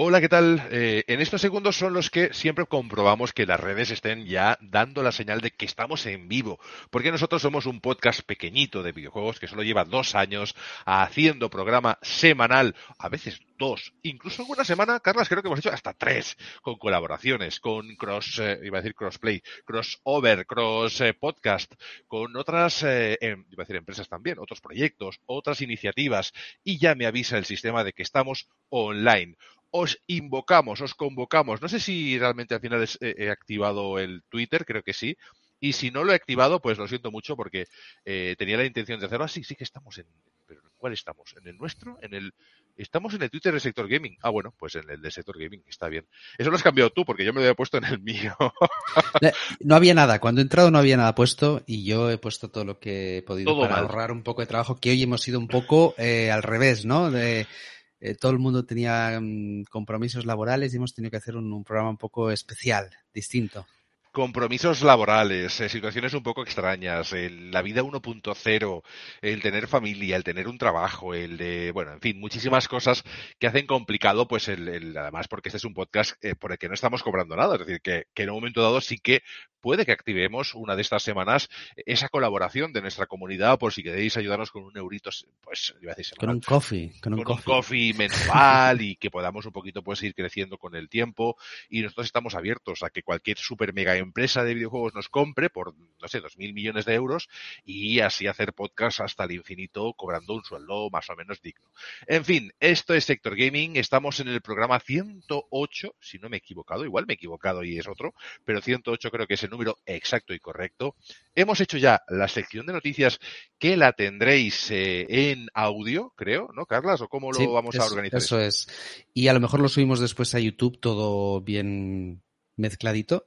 Hola, ¿qué tal? Eh, en estos segundos son los que siempre comprobamos que las redes estén ya dando la señal de que estamos en vivo, porque nosotros somos un podcast pequeñito de videojuegos que solo lleva dos años haciendo programa semanal, a veces dos, incluso alguna semana, Carlas, creo que hemos hecho hasta tres, con colaboraciones, con cross, eh, iba a decir crossplay, crossover, cross eh, podcast, con otras, em, iba a decir empresas también, otros proyectos, otras iniciativas, y ya me avisa el sistema de que estamos online os invocamos, os convocamos. No sé si realmente al final eh, he activado el Twitter, creo que sí. Y si no lo he activado, pues lo siento mucho porque eh, tenía la intención de hacerlo así. Sí, que estamos en. ¿Pero en cuál estamos? ¿En el nuestro? ¿En el.? Estamos en el Twitter del sector gaming. Ah, bueno, pues en el del sector gaming, está bien. Eso lo has cambiado tú, porque yo me lo había puesto en el mío. no había nada. Cuando he entrado no había nada puesto y yo he puesto todo lo que he podido para ahorrar un poco de trabajo, que hoy hemos ido un poco eh, al revés, ¿no? De, eh, todo el mundo tenía mm, compromisos laborales y hemos tenido que hacer un, programa un poco especial, distinto. Compromisos laborales, eh, situaciones un poco extrañas, la vida 1.0, el tener familia, el tener un trabajo, el de, bueno, en fin, muchísimas cosas que hacen complicado, pues, el, además porque este es un podcast eh, por el que no estamos cobrando nada, es decir, que, que, en un momento dado sí que puede que activemos una de estas semanas esa colaboración de nuestra comunidad por si queréis ayudarnos con un eurito, pues iba a decir Con un coffee. Con un, coffee. mensual y que podamos un poquito pues ir creciendo con el tiempo y nosotros estamos abiertos a que cualquier super mega empresa de videojuegos nos compre por, no sé, dos mil millones de euros y así hacer podcast hasta el infinito cobrando un sueldo más o menos digno. En fin, esto es Sector Gaming, estamos en el programa 108, si no me he equivocado, igual me he equivocado y es otro, pero 108 creo que es el número exacto y correcto. Hemos hecho ya la sección de noticias que la tendréis eh, en audio, creo, ¿no, Carlas? ¿O cómo lo vamos a organizar? Eso, es. Y a lo mejor lo subimos después a YouTube todo bien mezcladito.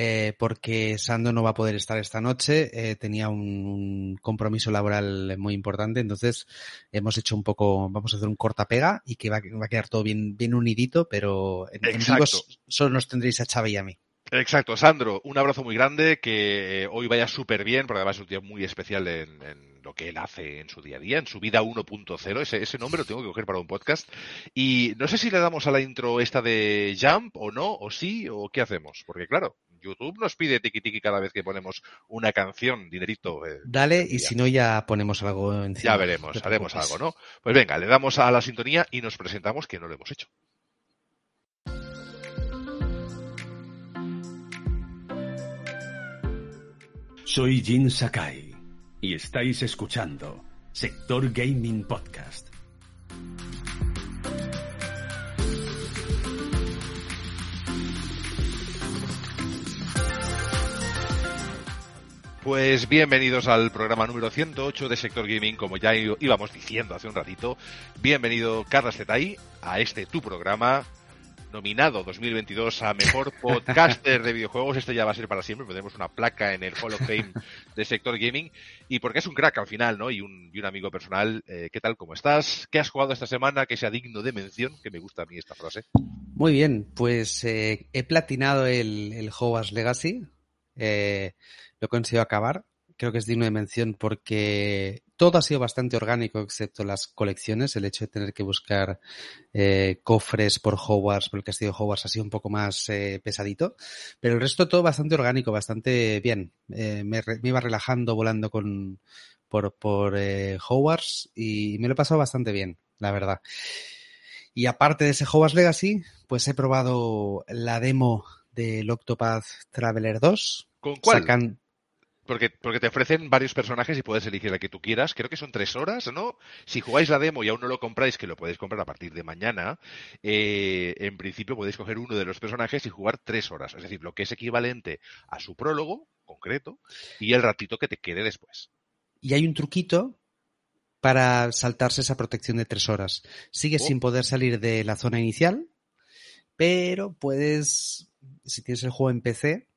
Eh, porque Sando no va a poder estar esta noche, eh, tenía un, compromiso laboral muy importante, entonces hemos hecho un poco, vamos a hacer un corta pega y que va, a quedar todo bien, bien unidito, pero en, en solo nos tendréis a Chávez y a mí. Exacto, Sandro, un abrazo muy grande, que hoy vaya súper bien, porque además es un día muy especial en, lo que él hace en su día a día, en su vida 1.0, ese, ese nombre lo tengo que coger para un podcast. Y no sé si le damos a la intro esta de Jump o no, o sí, o qué hacemos, porque claro, YouTube nos pide tiki tiki cada vez que ponemos una canción, dinerito. Eh, Dale, y si no ya ponemos algo encima. Ya veremos, haremos algo, ¿no? Pues venga, le damos a la sintonía y nos presentamos que no lo hemos hecho. Soy Jin Sakai y estáis escuchando Sector Gaming Podcast. Pues bienvenidos al programa número 108 de Sector Gaming, como ya íbamos diciendo hace un ratito. Bienvenido Carlos Zetay a este tu programa nominado 2022 a mejor podcaster de videojuegos. Esto ya va a ser para siempre. Tenemos una placa en el Hall of Fame de sector gaming. Y porque es un crack al final, ¿no? Y un, amigo personal. Eh, ¿Qué tal? ¿Cómo estás? ¿Qué has jugado esta semana que sea digno de mención? Que me gusta a mí esta frase. Muy bien. Pues eh, he platinado el, el Legacy. Eh, lo he conseguido acabar creo que es digno de mención porque todo ha sido bastante orgánico excepto las colecciones. El hecho de tener que buscar eh, cofres por Hogwarts, por el castillo de Hogwarts ha sido un poco más eh, pesadito. Pero el resto todo bastante orgánico, bastante bien. Eh, me, iba relajando volando con por, por Hogwarts y me lo he pasado bastante bien, la verdad. Y aparte de ese Hogwarts Legacy, pues he probado la demo del Octopath Traveler 2. ¿Con cuál? Porque, porque te ofrecen varios personajes y puedes elegir la que tú quieras. Creo que son tres horas, ¿no? Si jugáis la demo y aún no lo compráis, que lo podéis comprar a partir de mañana, eh, en principio podéis coger uno de los personajes y jugar tres horas. Es decir, lo que es equivalente a su prólogo concreto y el ratito que te quede después. Y hay un truquito para saltarse esa protección de tres horas. Sigues Oh. sin poder salir de la zona inicial, pero puedes, si tienes el juego en PC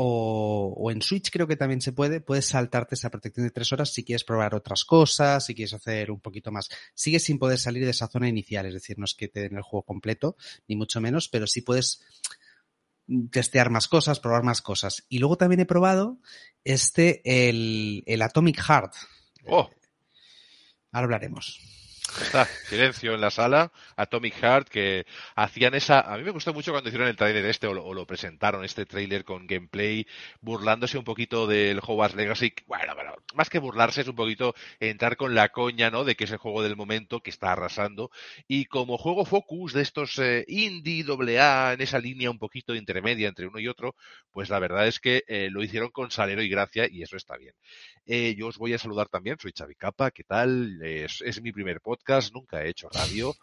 o, o en Switch creo que también se puede, puedes saltarte esa protección de tres horas si quieres probar otras cosas, si quieres hacer un poquito más. Sigues sin poder salir de esa zona inicial, es decir, no es que te den el juego completo, ni mucho menos, pero sí puedes testear más cosas, probar más cosas. Y luego también he probado este, el, el Atomic Heart. Oh, Ahora hablaremos. Está, silencio en la sala. Atomic Heart, que hacían esa. A mí me gustó mucho cuando hicieron el trailer este, o lo, presentaron, este trailer con gameplay, burlándose un poquito del Hogwarts Legacy. Bueno, bueno, más que burlarse, es un poquito entrar con la coña, ¿no? De que es el juego del momento, que está arrasando. Y como juego focus de estos eh, indie, doble A, en esa línea un poquito intermedia entre uno y otro, pues la verdad es que eh, lo hicieron con salero y gracia, y eso está bien. Eh, yo os voy a saludar también, soy Xavi Capa, ¿qué tal? Es, es mi primer podcast, nunca he hecho radio.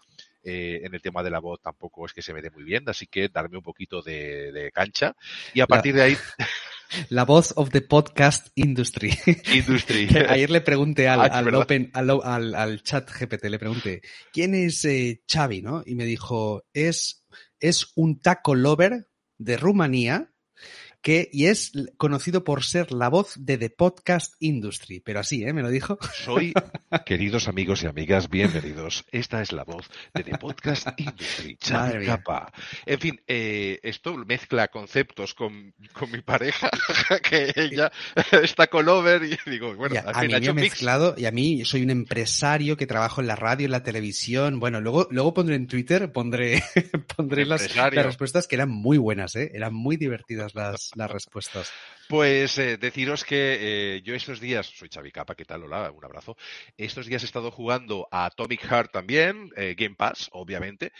Eh, en el tema de la voz tampoco es que se me dé muy bien, así que darme un poquito de, de cancha. Y a partir de ahí, La voz of the podcast industry. Industry. Ayer le pregunté al, Ah, al, open, al, al- al chat GPT, le pregunté, ¿quién es eh, Xavi? ¿no? Y me dijo, es, es un taco lover de Rumanía que, y es conocido por ser la voz de The Podcast Industry. Pero así, ¿eh? Me lo dijo. Soy, queridos amigos y amigas, bienvenidos. Esta es la voz de The Podcast Industry, mía. Capa. En fin, eh, esto mezcla conceptos con, con mi pareja, que ella está con Over y digo, bueno, Y a, al a mí ha me hecho mix. mezclado, y a mí soy un empresario que trabajo en la radio, en la televisión. Bueno, luego, luego pondré en Twitter, pondré, pondré las, las respuestas que eran muy buenas, ¿eh? Eran muy divertidas las, las respuestas. Pues eh, deciros que eh, yo estos días, soy Xavi Capa, ¿qué tal? Hola, un abrazo. Estos días he estado jugando a Atomic Heart también, eh, Game Pass, obviamente,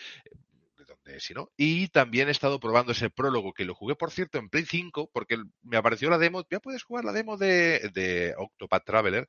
de si no, y también he estado probando ese prólogo que lo jugué, por cierto, en Play 5, porque me apareció la demo, ya puedes jugar la demo de, de Octopath Traveler,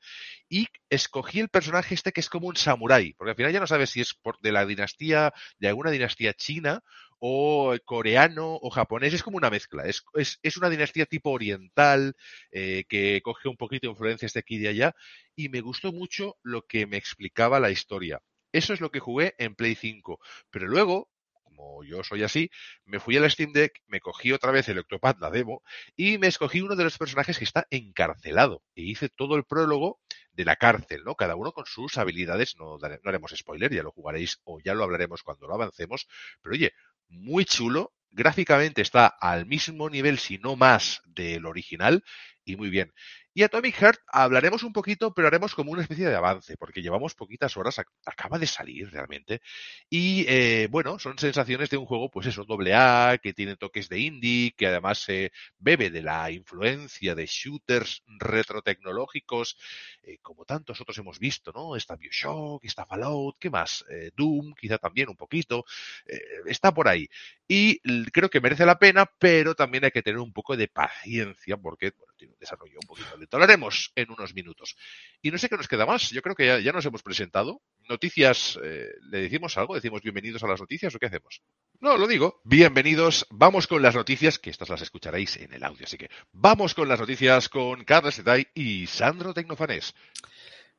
y escogí el personaje este que es como un samurái, porque al final ya no sabes si es por, de la dinastía, de alguna dinastía china o coreano o japonés, es como una mezcla, es, es, es una dinastía tipo oriental eh, que coge un poquito de influencias de aquí y de allá y me gustó mucho lo que me explicaba la historia. Eso es lo que jugué en Play 5, pero luego, como yo soy así, me fui al Steam Deck, me cogí otra vez el Octopath, la demo, y me escogí uno de los personajes que está encarcelado e hice todo el prólogo de la cárcel, ¿no? Cada uno con sus habilidades, no, no haremos spoiler, ya lo jugaréis o ya lo hablaremos cuando lo avancemos, pero oye, muy chulo, gráficamente está al mismo nivel, si no más, del original, y muy bien. Y Atomic Heart hablaremos un poquito, pero haremos como una especie de avance, porque llevamos poquitas horas, ac- acaba de salir realmente. Y eh, bueno, son sensaciones de un juego, pues eso, doble A, que tiene toques de indie, que además se bebe de la influencia de shooters retrotecnológicos, eh, como tantos otros hemos visto, ¿no? Está Bioshock, está Fallout, ¿qué más? Eh, Doom, quizá también un poquito, eh, está por ahí. Y creo que merece la pena, pero también hay que tener un poco de paciencia, porque bueno, tiene un desarrollo un poquito Hablaremos en unos minutos. Y no sé qué nos queda más, yo creo que ya, ya nos hemos presentado. Noticias, eh, ¿le decimos algo? ¿Decimos bienvenidos a las noticias o qué hacemos? No, lo digo. Bienvenidos. Vamos con las noticias, que estas las escucharéis en el audio. Así que vamos con las noticias con Carlos Etay y Sandro Tecnofanés.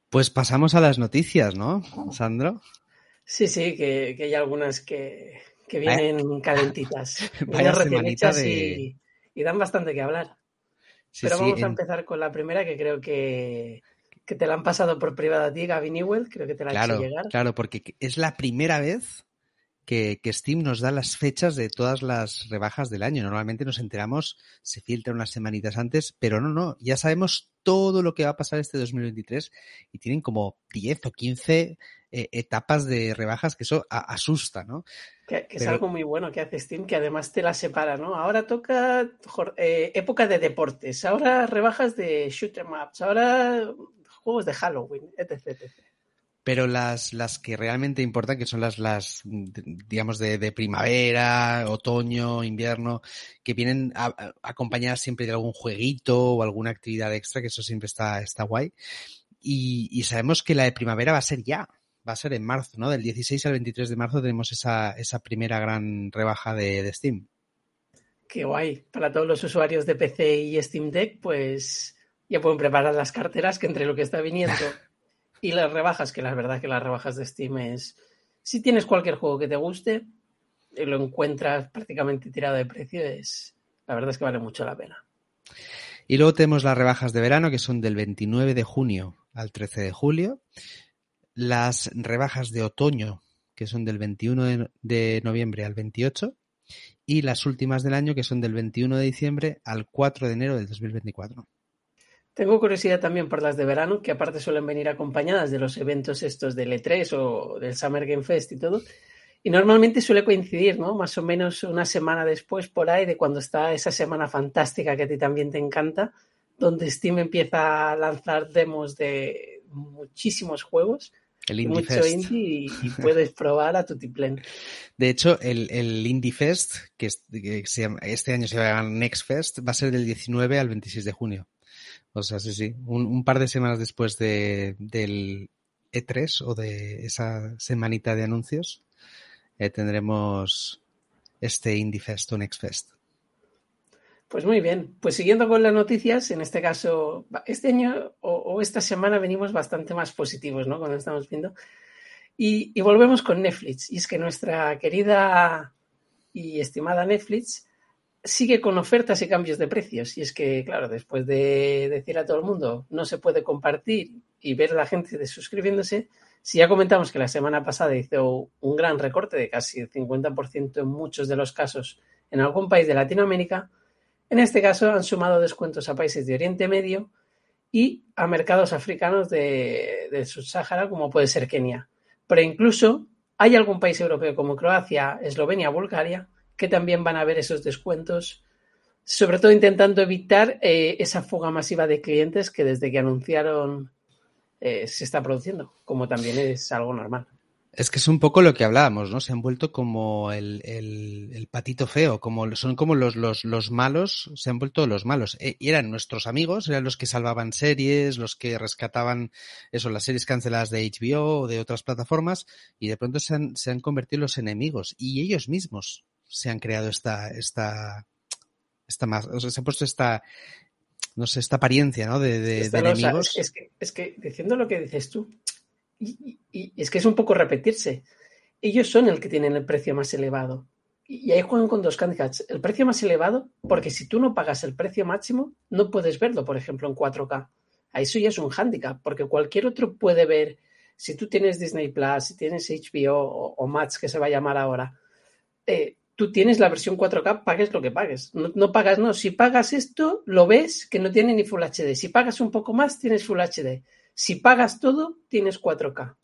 Pues pasamos a las noticias, ¿no, Sandro? Sí, sí, que, que hay algunas que, que vienen calentitas. Vaya semanita hechas de- y, y dan bastante que hablar. Sí, Pero sí, vamos a en- empezar con la primera, que creo que, que te la han pasado por privado a ti, Gavin Newell, creo que te la ha Claro, hecho llegar. claro, porque es la primera vez que, que Steam nos da las fechas de todas las rebajas del año. Normalmente nos enteramos, se filtran unas semanitas antes, pero no, no, ya sabemos todo lo que va a pasar este 2023 y tienen como 10 o 15 eh, etapas de rebajas que eso a- asusta, ¿no? Que, que es algo muy bueno que hace Steam, que además te la separa, ¿no? Ahora toca eh, época de deportes, ahora rebajas de shoot 'em ups, ahora juegos de Halloween, etc. etc. Pero las, las que realmente importan, que son las, las digamos, de, de primavera, otoño, invierno, que vienen a- a- acompañadas siempre de algún jueguito o alguna actividad extra, que eso siempre está, está guay. Y, y sabemos que la de primavera va a ser ya, va a ser en marzo, ¿no? Del 16 al 23 de marzo tenemos esa, esa primera gran rebaja de, de Steam. Qué guay. Para todos los usuarios de PC y Steam Deck, pues ya pueden preparar las carteras que entre lo que está viniendo Y las rebajas, que la verdad que las rebajas de Steam es... Si tienes cualquier juego que te guste, y lo encuentras prácticamente tirado de precio, es la verdad es que vale mucho la pena. Y luego tenemos las rebajas de verano, que son del 29 de junio al 13 de julio. Las rebajas de otoño, que son del 21 de, de noviembre al 28. Y las últimas del año, que son del 21 de diciembre al 4 de enero del 2024. Tengo curiosidad también por las de verano, que aparte suelen venir acompañadas de los eventos estos del E3 o del Summer Game Fest y todo. Y normalmente suele coincidir, ¿no? Más o menos una semana después por ahí de cuando está esa semana fantástica que a ti también te encanta, donde Steam empieza a lanzar demos de muchísimos juegos. El Indie mucho Fest. indie y, y puedes probar a tu tiplén. De hecho, el, el Indie Fest, que, es- que se llama- este año se llama Next Fest, va a ser del 19 al 26 de junio. O sea, sí, sí, un, par de semanas después de, del E3 o de esa semanita de anuncios, eh, tendremos este Indie Fest o Next Fest. Pues muy bien, pues siguiendo con las noticias, en este caso, este año o, o esta semana venimos bastante más positivos, ¿no? Cuando estamos viendo. Y, y volvemos con Netflix. Y es que nuestra querida y estimada Netflix sigue con ofertas y cambios de precios. Y es que, claro, después de decir a todo el mundo no se puede compartir y ver a la gente de suscribiéndose, si ya comentamos que la semana pasada hizo un gran recorte de casi el 50% en muchos de los casos en algún país de Latinoamérica, en este caso han sumado descuentos a países de Oriente Medio y a mercados africanos de, de Subsahara, como puede ser Kenia. Pero incluso hay algún país europeo como Croacia, Eslovenia, Bulgaria, que también van a ver esos descuentos, sobre todo intentando evitar eh, esa fuga masiva de clientes que desde que anunciaron eh, se está produciendo, como también es algo normal. Es que es un poco lo que hablábamos, ¿no? Se han vuelto como el, patito feo, como son como los, los, los malos, se han vuelto los malos. E- y eran nuestros amigos, eran los que salvaban series, los que rescataban eso, las series canceladas de HBO o de otras plataformas, y de pronto se han, se han convertido en los enemigos. Y ellos mismos se han creado esta, esta, esta más, o sea, se ha puesto esta, no sé, esta apariencia, ¿no? De, de, enemigos. es, que, es que diciendo lo que dices tú, y, y- y es que es un poco repetirse. Ellos son el que tienen el precio más elevado. Y, y ahí juegan con dos handicaps. El precio más elevado, porque si tú no pagas el precio máximo, no puedes verlo, por ejemplo, en 4K. Ahí eso ya es un handicap, porque cualquier otro puede ver, si tú tienes Disney Plus, si tienes HBO o, o Max, que se va a llamar ahora, eh, tú tienes la versión 4K, pagues lo que pagues. No, pagas, no. Si pagas esto, lo ves que no tiene ni Full HD. Si pagas un poco más, tienes Full HD. Si pagas todo, tienes 4K.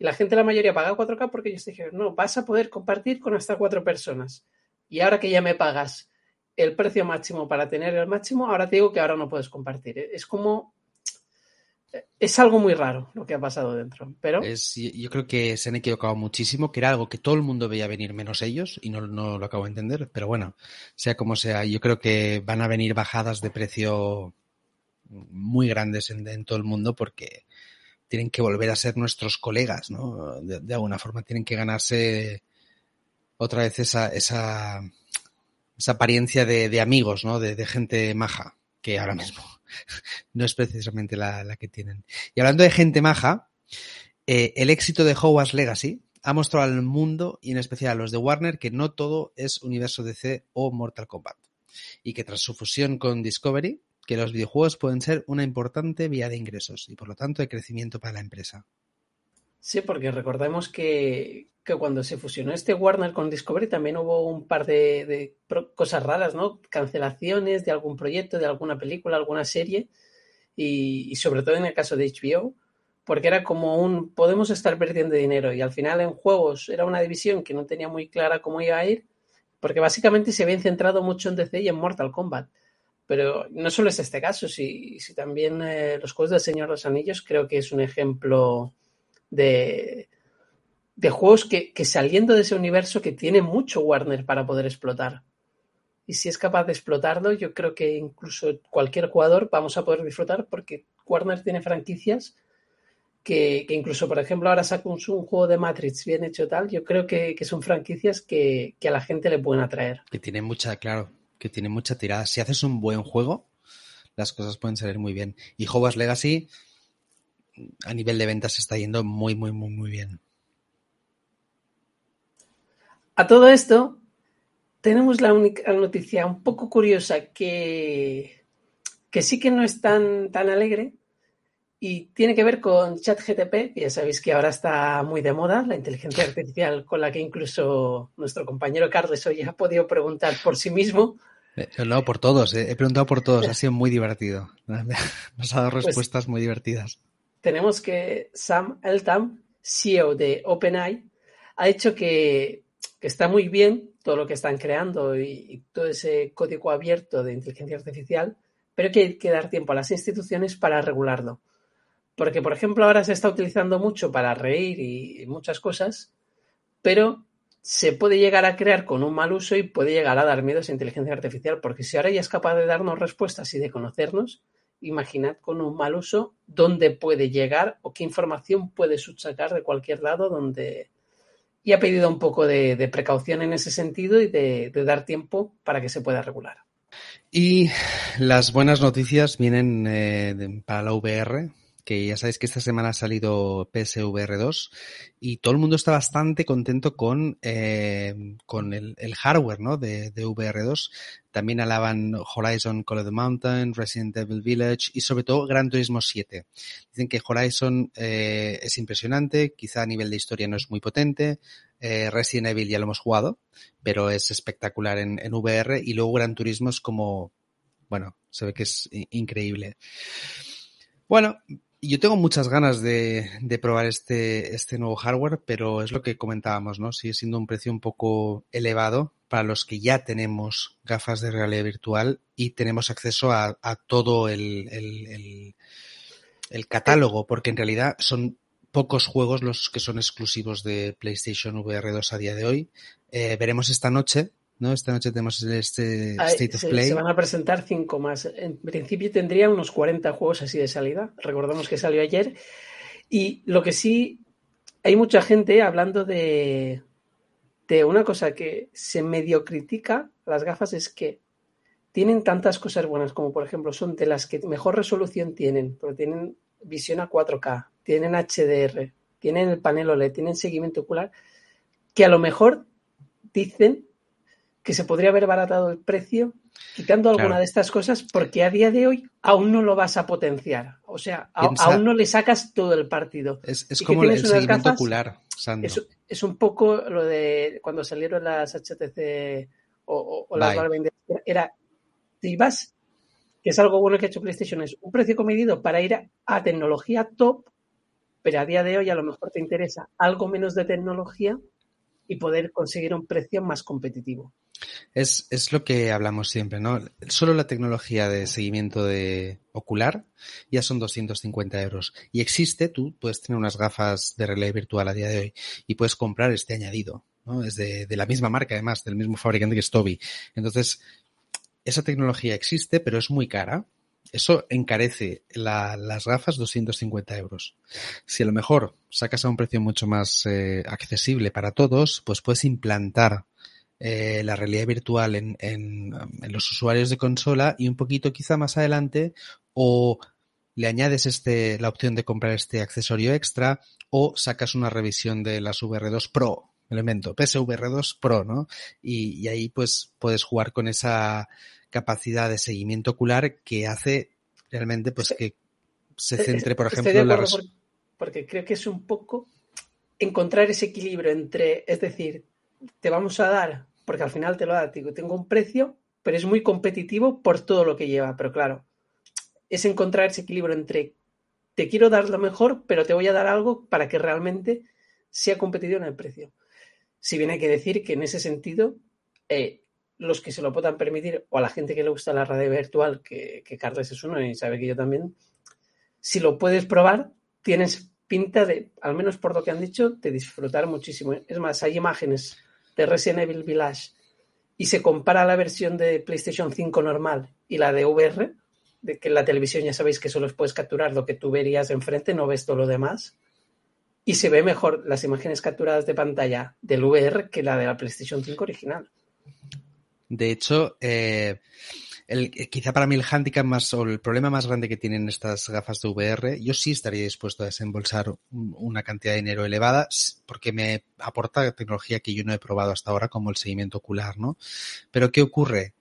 Y la gente, la mayoría, paga 4K porque ellos dijeron, no, vas a poder compartir con hasta cuatro personas. Y ahora que ya me pagas el precio máximo para tener el máximo, ahora te digo que ahora no puedes compartir. Es como... Es algo muy raro lo que ha pasado dentro. Pero Es, yo creo que se han equivocado muchísimo, que era algo que todo el mundo veía venir menos ellos, y no, no lo acabo de entender, pero bueno, sea como sea, yo creo que van a venir bajadas de precio muy grandes en, todo el mundo porque tienen que volver a ser nuestros colegas, ¿no? De, alguna forma tienen que ganarse otra vez esa, esa, esa apariencia de, de amigos, ¿no? De gente maja, que ahora mismo no es precisamente la, que tienen. Y hablando de gente maja, eh, el éxito de Hogwarts Legacy ha mostrado al mundo y en especial a los de Warner que no todo es universo DC o Mortal Kombat y que tras su fusión con Discovery, que los videojuegos pueden ser una importante vía de ingresos y por lo tanto de crecimiento para la empresa. Sí, porque recordemos que, que cuando se fusionó este Warner con Discovery también hubo un par de, de cosas raras, ¿no? Cancelaciones de algún proyecto, de alguna película, alguna serie y, y sobre todo en el caso de HBO, porque era como un podemos estar perdiendo dinero y al final en juegos era una división que no tenía muy clara cómo iba a ir, porque básicamente se habían centrado mucho en DC y en Mortal Kombat. Pero no solo es este caso, si, si también eh, los juegos del Señor de los Anillos creo que es un ejemplo de, de juegos que, que, saliendo de ese universo que tiene mucho Warner para poder explotar. Y si es capaz de explotarlo, yo creo que incluso cualquier jugador vamos a poder disfrutar porque Warner tiene franquicias que, que incluso, por ejemplo, ahora saca un, juego de Matrix bien hecho tal, yo creo que, que son franquicias que, que, a la gente le pueden atraer. Que tiene mucha, claro, que tiene mucha tirada. Si haces un buen juego, las cosas pueden salir muy bien. Y Hogwarts Legacy a nivel de ventas está yendo muy, muy, muy, muy bien. A todo esto, tenemos la única noticia un poco curiosa que, que sí que no es tan, tan alegre y tiene que ver con ChatGTP, ya sabéis que ahora está muy de moda, la inteligencia artificial con la que incluso nuestro compañero Carles hoy ha podido preguntar por sí mismo. Eh, no, por todos, eh, he preguntado por todos, ha sido muy divertido. Nos ha dado pues respuestas muy divertidas. Tenemos que Sam Eltham, CEO de OpenAI, ha dicho que, que está muy bien todo lo que están creando y, y todo ese código abierto de inteligencia artificial, pero que hay que dar tiempo a las instituciones para regularlo. Porque, por ejemplo, ahora se está utilizando mucho para reír y muchas cosas, pero se puede llegar a crear con un mal uso y puede llegar a dar miedo a esa inteligencia artificial, porque si ahora ya es capaz de darnos respuestas y de conocernos, imaginad con un mal uso dónde puede llegar o qué información puede subsacar de cualquier lado donde... Y ha pedido un poco de, de precaución en ese sentido y de, de dar tiempo para que se pueda regular. Y las buenas noticias vienen eh, para la VR, que ya sabéis que esta semana ha salido PSVR 2 y todo el mundo está bastante contento con, eh, con el, el, hardware ¿no? de, de, VR2. También alaban Horizon Call of the Mountain, Resident Evil Village y sobre todo Gran Turismo 7. Dicen que Horizon eh, es impresionante, quizá a nivel de historia no es muy potente. Eh, Resident Evil ya lo hemos jugado, pero es espectacular en, en VR y luego Gran Turismo es como, bueno, se ve que es increíble. Bueno, yo tengo muchas ganas de, probar este, este nuevo hardware, pero es lo que comentábamos, ¿no? Sigue siendo un precio un poco elevado para los que ya tenemos gafas de realidad virtual y tenemos acceso a, todo el, catálogo, porque en realidad son pocos juegos los que son exclusivos de PlayStation VR 2 a día de hoy. Eh, veremos esta noche ¿no? Esta noche tenemos este State of se, Play. Se van a presentar cinco más. En principio tendría unos 40 juegos así de salida. Recordamos que salió ayer. Y lo que sí, hay mucha gente hablando de, de una cosa que se medio critica las gafas es que tienen tantas cosas buenas como por ejemplo son de las que mejor resolución tienen, pero tienen visión a 4K, tienen HDR, tienen el panel OLED, tienen seguimiento ocular, que a lo mejor dicen que se podría haber baratado el precio quitando alguna claro. de estas cosas porque a día de hoy aún no lo vas a potenciar. O sea, a, aún no le sacas todo el partido. Es, es como el seguimiento gafas, ocular, Sandro. Es, es, un poco lo de cuando salieron las HTC o, o, o las Valve Era, si vas, que es algo bueno que ha hecho PlayStation, es un precio comedido para ir a, a tecnología top, pero a día de hoy a lo mejor te interesa algo menos de tecnología y poder conseguir un precio más competitivo. Es, es, lo que hablamos siempre, ¿no? Solo la tecnología de seguimiento de ocular ya son 250 euros. Y existe, tú puedes tener unas gafas de realidad virtual a día de hoy y puedes comprar este añadido, ¿no? Es de, de la misma marca, además, del mismo fabricante que es Toby. Entonces, esa tecnología existe, pero es muy cara. Eso encarece la, las gafas 250 euros. Si a lo mejor sacas a un precio mucho más eh, accesible para todos, pues puedes implantar eh, la realidad virtual en, en, en, los usuarios de consola y un poquito quizá más adelante o le añades este, la opción de comprar este accesorio extra o sacas una revisión de las VR2 Pro, elemento, PSVR2 Pro, ¿no? Y, y ahí pues puedes jugar con esa capacidad de seguimiento ocular que hace realmente pues que se centre, por ejemplo, en la... Porque, porque creo que es un poco encontrar ese equilibrio entre, es decir, te vamos a dar, porque al final te lo da, digo, tengo un precio, pero es muy competitivo por todo lo que lleva. Pero claro, es encontrar ese equilibrio entre te quiero dar lo mejor, pero te voy a dar algo para que realmente sea competitivo en el precio. Si bien hay que decir que en ese sentido, eh, los que se lo puedan permitir, o a la gente que le gusta la radio virtual, que, que Carles es uno y sabe que yo también, si lo puedes probar, tienes pinta de, al menos por lo que han dicho, de disfrutar muchísimo. Es más, hay imágenes de Resident Evil Village y se compara la versión de PlayStation 5 normal y la de VR, de que en la televisión ya sabéis que solo puedes capturar lo que tú verías enfrente, no ves todo lo demás. Y se ve mejor las imágenes capturadas de pantalla del VR que la de la PlayStation 5 original. De hecho, eh, el, quizá para mí el handicap más o el problema más grande que tienen estas gafas de VR, yo sí estaría dispuesto a desembolsar una cantidad de dinero elevada porque me aporta tecnología que yo no he probado hasta ahora como el seguimiento ocular, ¿no? Pero ¿qué ocurre?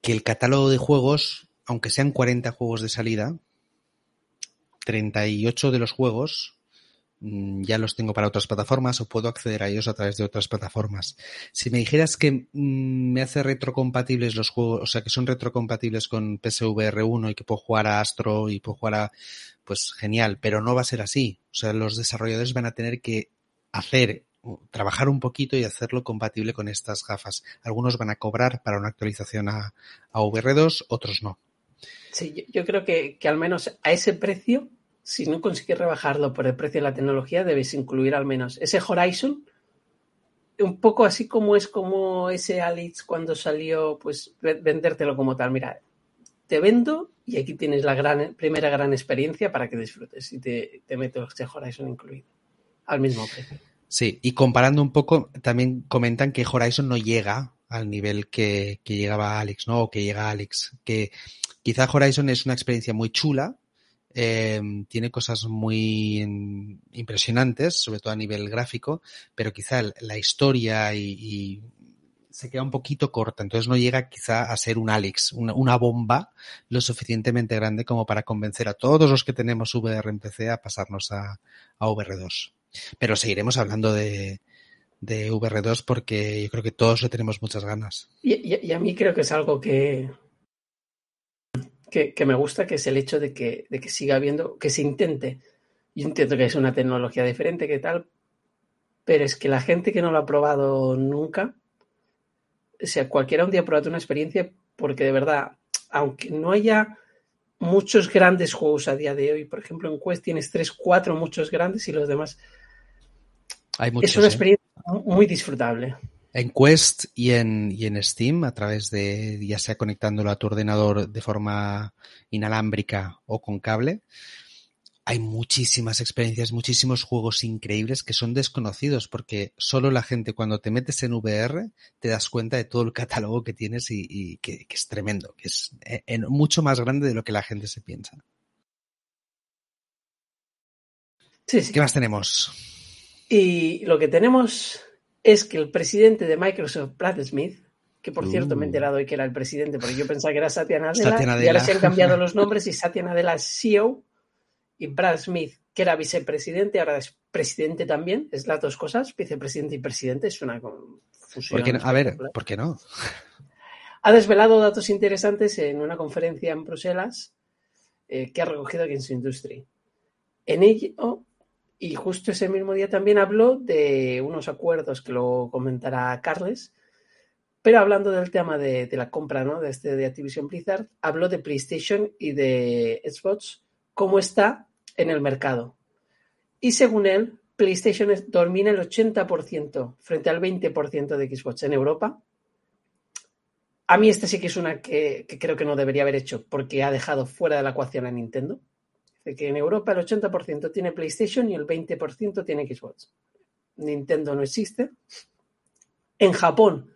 Que el catálogo de juegos, aunque sean 40 juegos de salida, 38 de los juegos ya los tengo para otras plataformas o puedo acceder a ellos a través de otras plataformas. Si me dijeras que mm, me hace retrocompatibles los juegos, o sea, que son retrocompatibles con PSVR 1 y que puedo jugar a Astro y puedo jugar a, pues genial, pero no va a ser así. O sea, los desarrolladores van a tener que hacer, trabajar un poquito y hacerlo compatible con estas gafas. Algunos van a cobrar para una actualización a, a VR2, otros no. Sí, yo creo que, que al menos a ese precio si no consigues rebajarlo por el precio de la tecnología, debes incluir al menos ese Horizon, un poco así como es como ese Alex cuando salió, pues vendértelo como tal. Mira, te vendo y aquí tienes la primera gran experiencia para que disfrutes y te, te meto ese Horizon incluido al mismo precio. Sí, y comparando un poco, también comentan que Horizon no llega al nivel que, que llegaba Alex, ¿no? O que llega Alex. Que quizá Horizon es una experiencia muy chula, eh, tiene cosas muy impresionantes, sobre todo a nivel gráfico, pero quizá la historia y, se queda un poquito corta, entonces no llega quizá a ser un Alex, una, bomba lo suficientemente grande como para convencer a todos los que tenemos VR en PC a pasarnos a, a VR2. Pero seguiremos hablando de, de VR2 porque yo creo que todos le tenemos muchas ganas. Y a mí creo que es algo que, que, que, me gusta, que es el hecho de que, de que siga habiendo, que se intente. Yo entiendo que es una tecnología diferente, que tal, pero es que la gente que no lo ha probado nunca, o sea, cualquiera un día ha probado una experiencia, porque de verdad, aunque no haya muchos grandes juegos a día de hoy, por ejemplo, en Quest tienes tres, cuatro muchos grandes y los demás. Hay muchos, es una ¿eh? experiencia muy disfrutable. En Quest y en, y en Steam, a través de, ya sea conectándolo a tu ordenador de forma inalámbrica o con cable, hay muchísimas experiencias, muchísimos juegos increíbles que son desconocidos porque solo la gente cuando te metes en VR te das cuenta de todo el catálogo que tienes y, y que, que, es tremendo, que es en, mucho más grande de lo que la gente se piensa. Sí, sí. ¿Qué más tenemos? Y lo que tenemos es que el presidente de Microsoft, Brad Smith, que por cierto uh. me he enterado hoy que era el presidente, porque yo pensaba que era Satya Nadella, Satya Nadella. y ahora se han cambiado los nombres y Satya Nadella es CEO y Brad Smith, que era vicepresidente, ahora es presidente también, es las dos cosas, vicepresidente y presidente, es una fusión. ¿Por qué no? A ver, ¿por qué no? Ha desvelado datos interesantes en una conferencia en Bruselas eh, que ha recogido Games Industry. En ello y justo ese mismo día también habló de unos acuerdos que lo comentará Carles, pero hablando del tema de, la compra ¿no? de, este, de Activision Blizzard, habló de PlayStation y de Xbox, cómo está en el mercado. Y según él, PlayStation domina el 80% frente al 20% de Xbox en Europa. A mí esta sí que es una que creo que no debería haber hecho porque ha dejado fuera de la ecuación a Nintendo de que en Europa el 80% tiene PlayStation y el 20% tiene Xbox. Nintendo no existe. En Japón,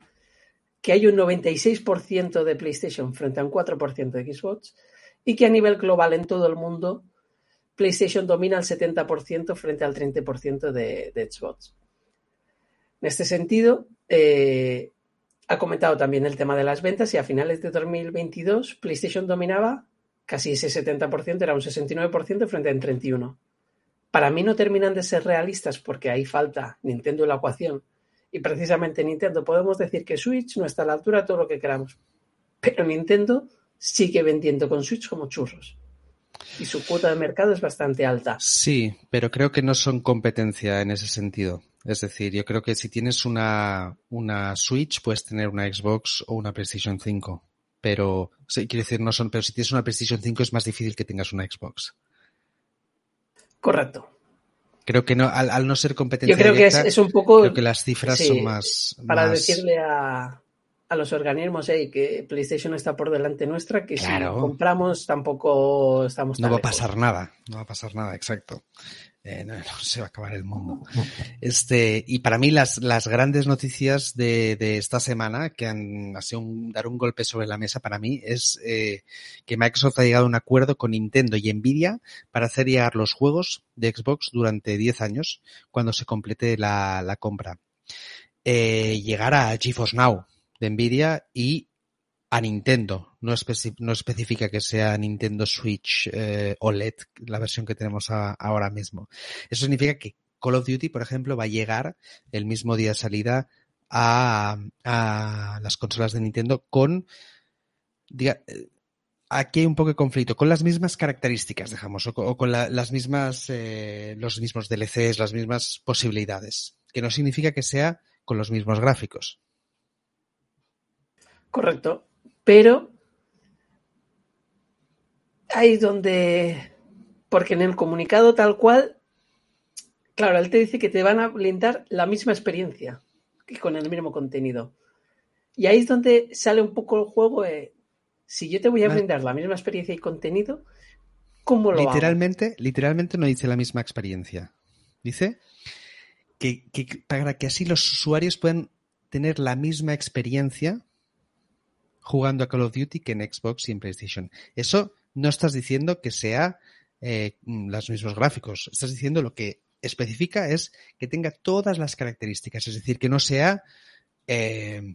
que hay un 96% de PlayStation frente a un 4% de Xbox, y que a nivel global en todo el mundo, PlayStation domina el 70% frente al 30% de, Xbox. En este sentido, eh, ha comentado también el tema de las ventas y a finales de 2022 PlayStation dominaba casi ese 70% era un 69% frente a un 31%. Para mí no terminan de ser realistas porque ahí falta Nintendo en la ecuación. Y precisamente Nintendo podemos decir que Switch no está a la altura de todo lo que queramos. Pero Nintendo sigue vendiendo con Switch como churros. Y su cuota de mercado es bastante alta. Sí, pero creo que no son competencia en ese sentido. Es decir, yo creo que si tienes una, una Switch, puedes tener una Xbox o una PlayStation 5 pero sí, quiero decir, no son, pero si tienes una PlayStation 5 es más difícil que tengas una Xbox. Correcto. Creo que no, al, al no ser competencia Yo creo directa, que es, es, un poco. Creo que las cifras sí, son más. Para más... decirle a, a, los organismos hey, que PlayStation está por delante nuestra, que claro. si compramos tampoco estamos. No va a pasar nada, no va a pasar nada, exacto. Eh, no, no, se va a acabar el mundo. Este, y para mí las, las grandes noticias de, de esta semana, que han, ha sido un, dar un golpe sobre la mesa para mí, es eh, que Microsoft ha llegado a un acuerdo con Nintendo y Nvidia para hacer llegar los juegos de Xbox durante 10 años, cuando se complete la, la compra. Eh, llegar a GeForce Now de Nvidia y a Nintendo. No, no especifica que sea Nintendo Switch eh, OLED, la versión que tenemos ahora mismo. Eso significa que Call of Duty, por ejemplo, va a llegar el mismo día de salida a, a las consolas de Nintendo con, diga, aquí hay un poco de conflicto, con las mismas características, dejamos, o, con la, las mismas, eh, los mismos DLCs, las mismas posibilidades, que no significa que sea con los mismos gráficos. Correcto. Pero ahí donde, porque en el comunicado tal cual, claro, él te dice que te van a brindar la misma experiencia que con el mismo contenido. Y ahí es donde sale un poco el juego. Eh, si yo te voy a brindar la misma experiencia y contenido, ¿cómo lo literalmente, hago? Literalmente no dice la misma experiencia. Dice que, que para que así los usuarios puedan tener la misma experiencia jugando a Call of Duty que en Xbox y en PlayStation. Eso no estás diciendo que sea eh, los mismos gráficos. Estás diciendo lo que especifica es que tenga todas las características. Es decir, que no sea eh,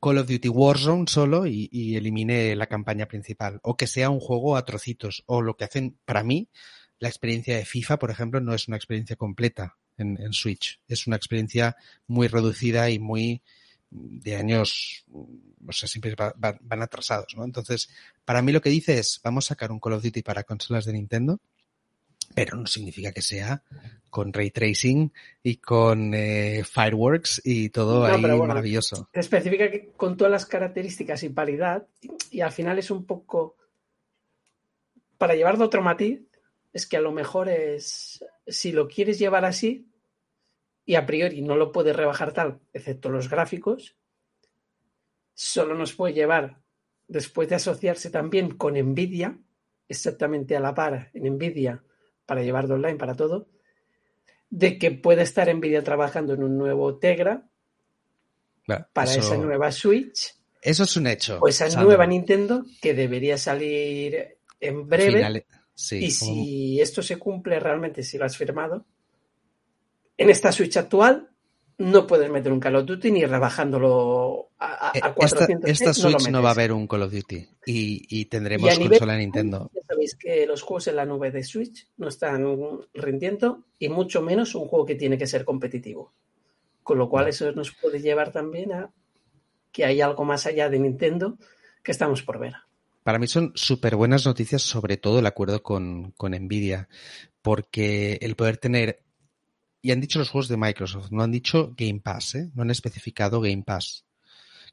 Call of Duty Warzone solo y, y, elimine la campaña principal. O que sea un juego a trocitos. O lo que hacen, para mí, la experiencia de FIFA, por ejemplo, no es una experiencia completa en, en Switch. Es una experiencia muy reducida y muy de años, o sea, siempre va, va, van atrasados, ¿no? Entonces, para mí lo que dice es, vamos a sacar un Call of Duty para consolas de Nintendo, pero no significa que sea con ray tracing y con eh, fireworks y todo no, ahí bueno, maravilloso. Te especifica que con todas las características y paridad, y, y al final es un poco, para llevarlo otro matiz, es que a lo mejor es, si lo quieres llevar así, y a priori no lo puede rebajar tal, excepto los gráficos, solo nos puede llevar, después de asociarse también con Nvidia, exactamente a la par en Nvidia, para llevarlo online para todo, de que puede estar Nvidia trabajando en un nuevo Tegra claro, para eso, esa nueva Switch. Eso es un hecho. O esa nueva Nintendo que debería salir en breve. Finale, sí, y como... si esto se cumple realmente, si lo has firmado, en esta Switch actual no puedes meter un Call of Duty ni rebajándolo a, a 400. Esta, esta Switch no, no, va a haber un Call of Duty y, y tendremos y consola de Nintendo. Ya sabéis que los juegos en la nube de Switch no están rindiendo y mucho menos un juego que tiene que ser competitivo. Con lo cual, eso nos puede llevar también a que hay algo más allá de Nintendo que estamos por ver. Para mí son súper buenas noticias, sobre todo el acuerdo con, con Nvidia, porque el poder tener y han dicho los juegos de Microsoft, no han dicho Game Pass, ¿eh? no han especificado Game Pass.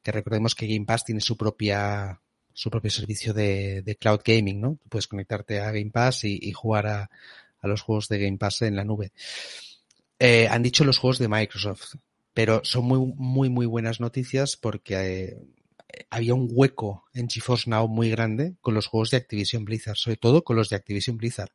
Que recordemos que Game Pass tiene su propia su propio servicio de, cloud gaming, ¿no? Puedes conectarte a Game Pass y, y jugar a, a, los juegos de Game Pass en la nube. Eh, han dicho los juegos de Microsoft, pero son muy, muy, muy buenas noticias porque eh, había un hueco en GeForce Now muy grande con los juegos de Activision Blizzard, sobre todo con los de Activision Blizzard,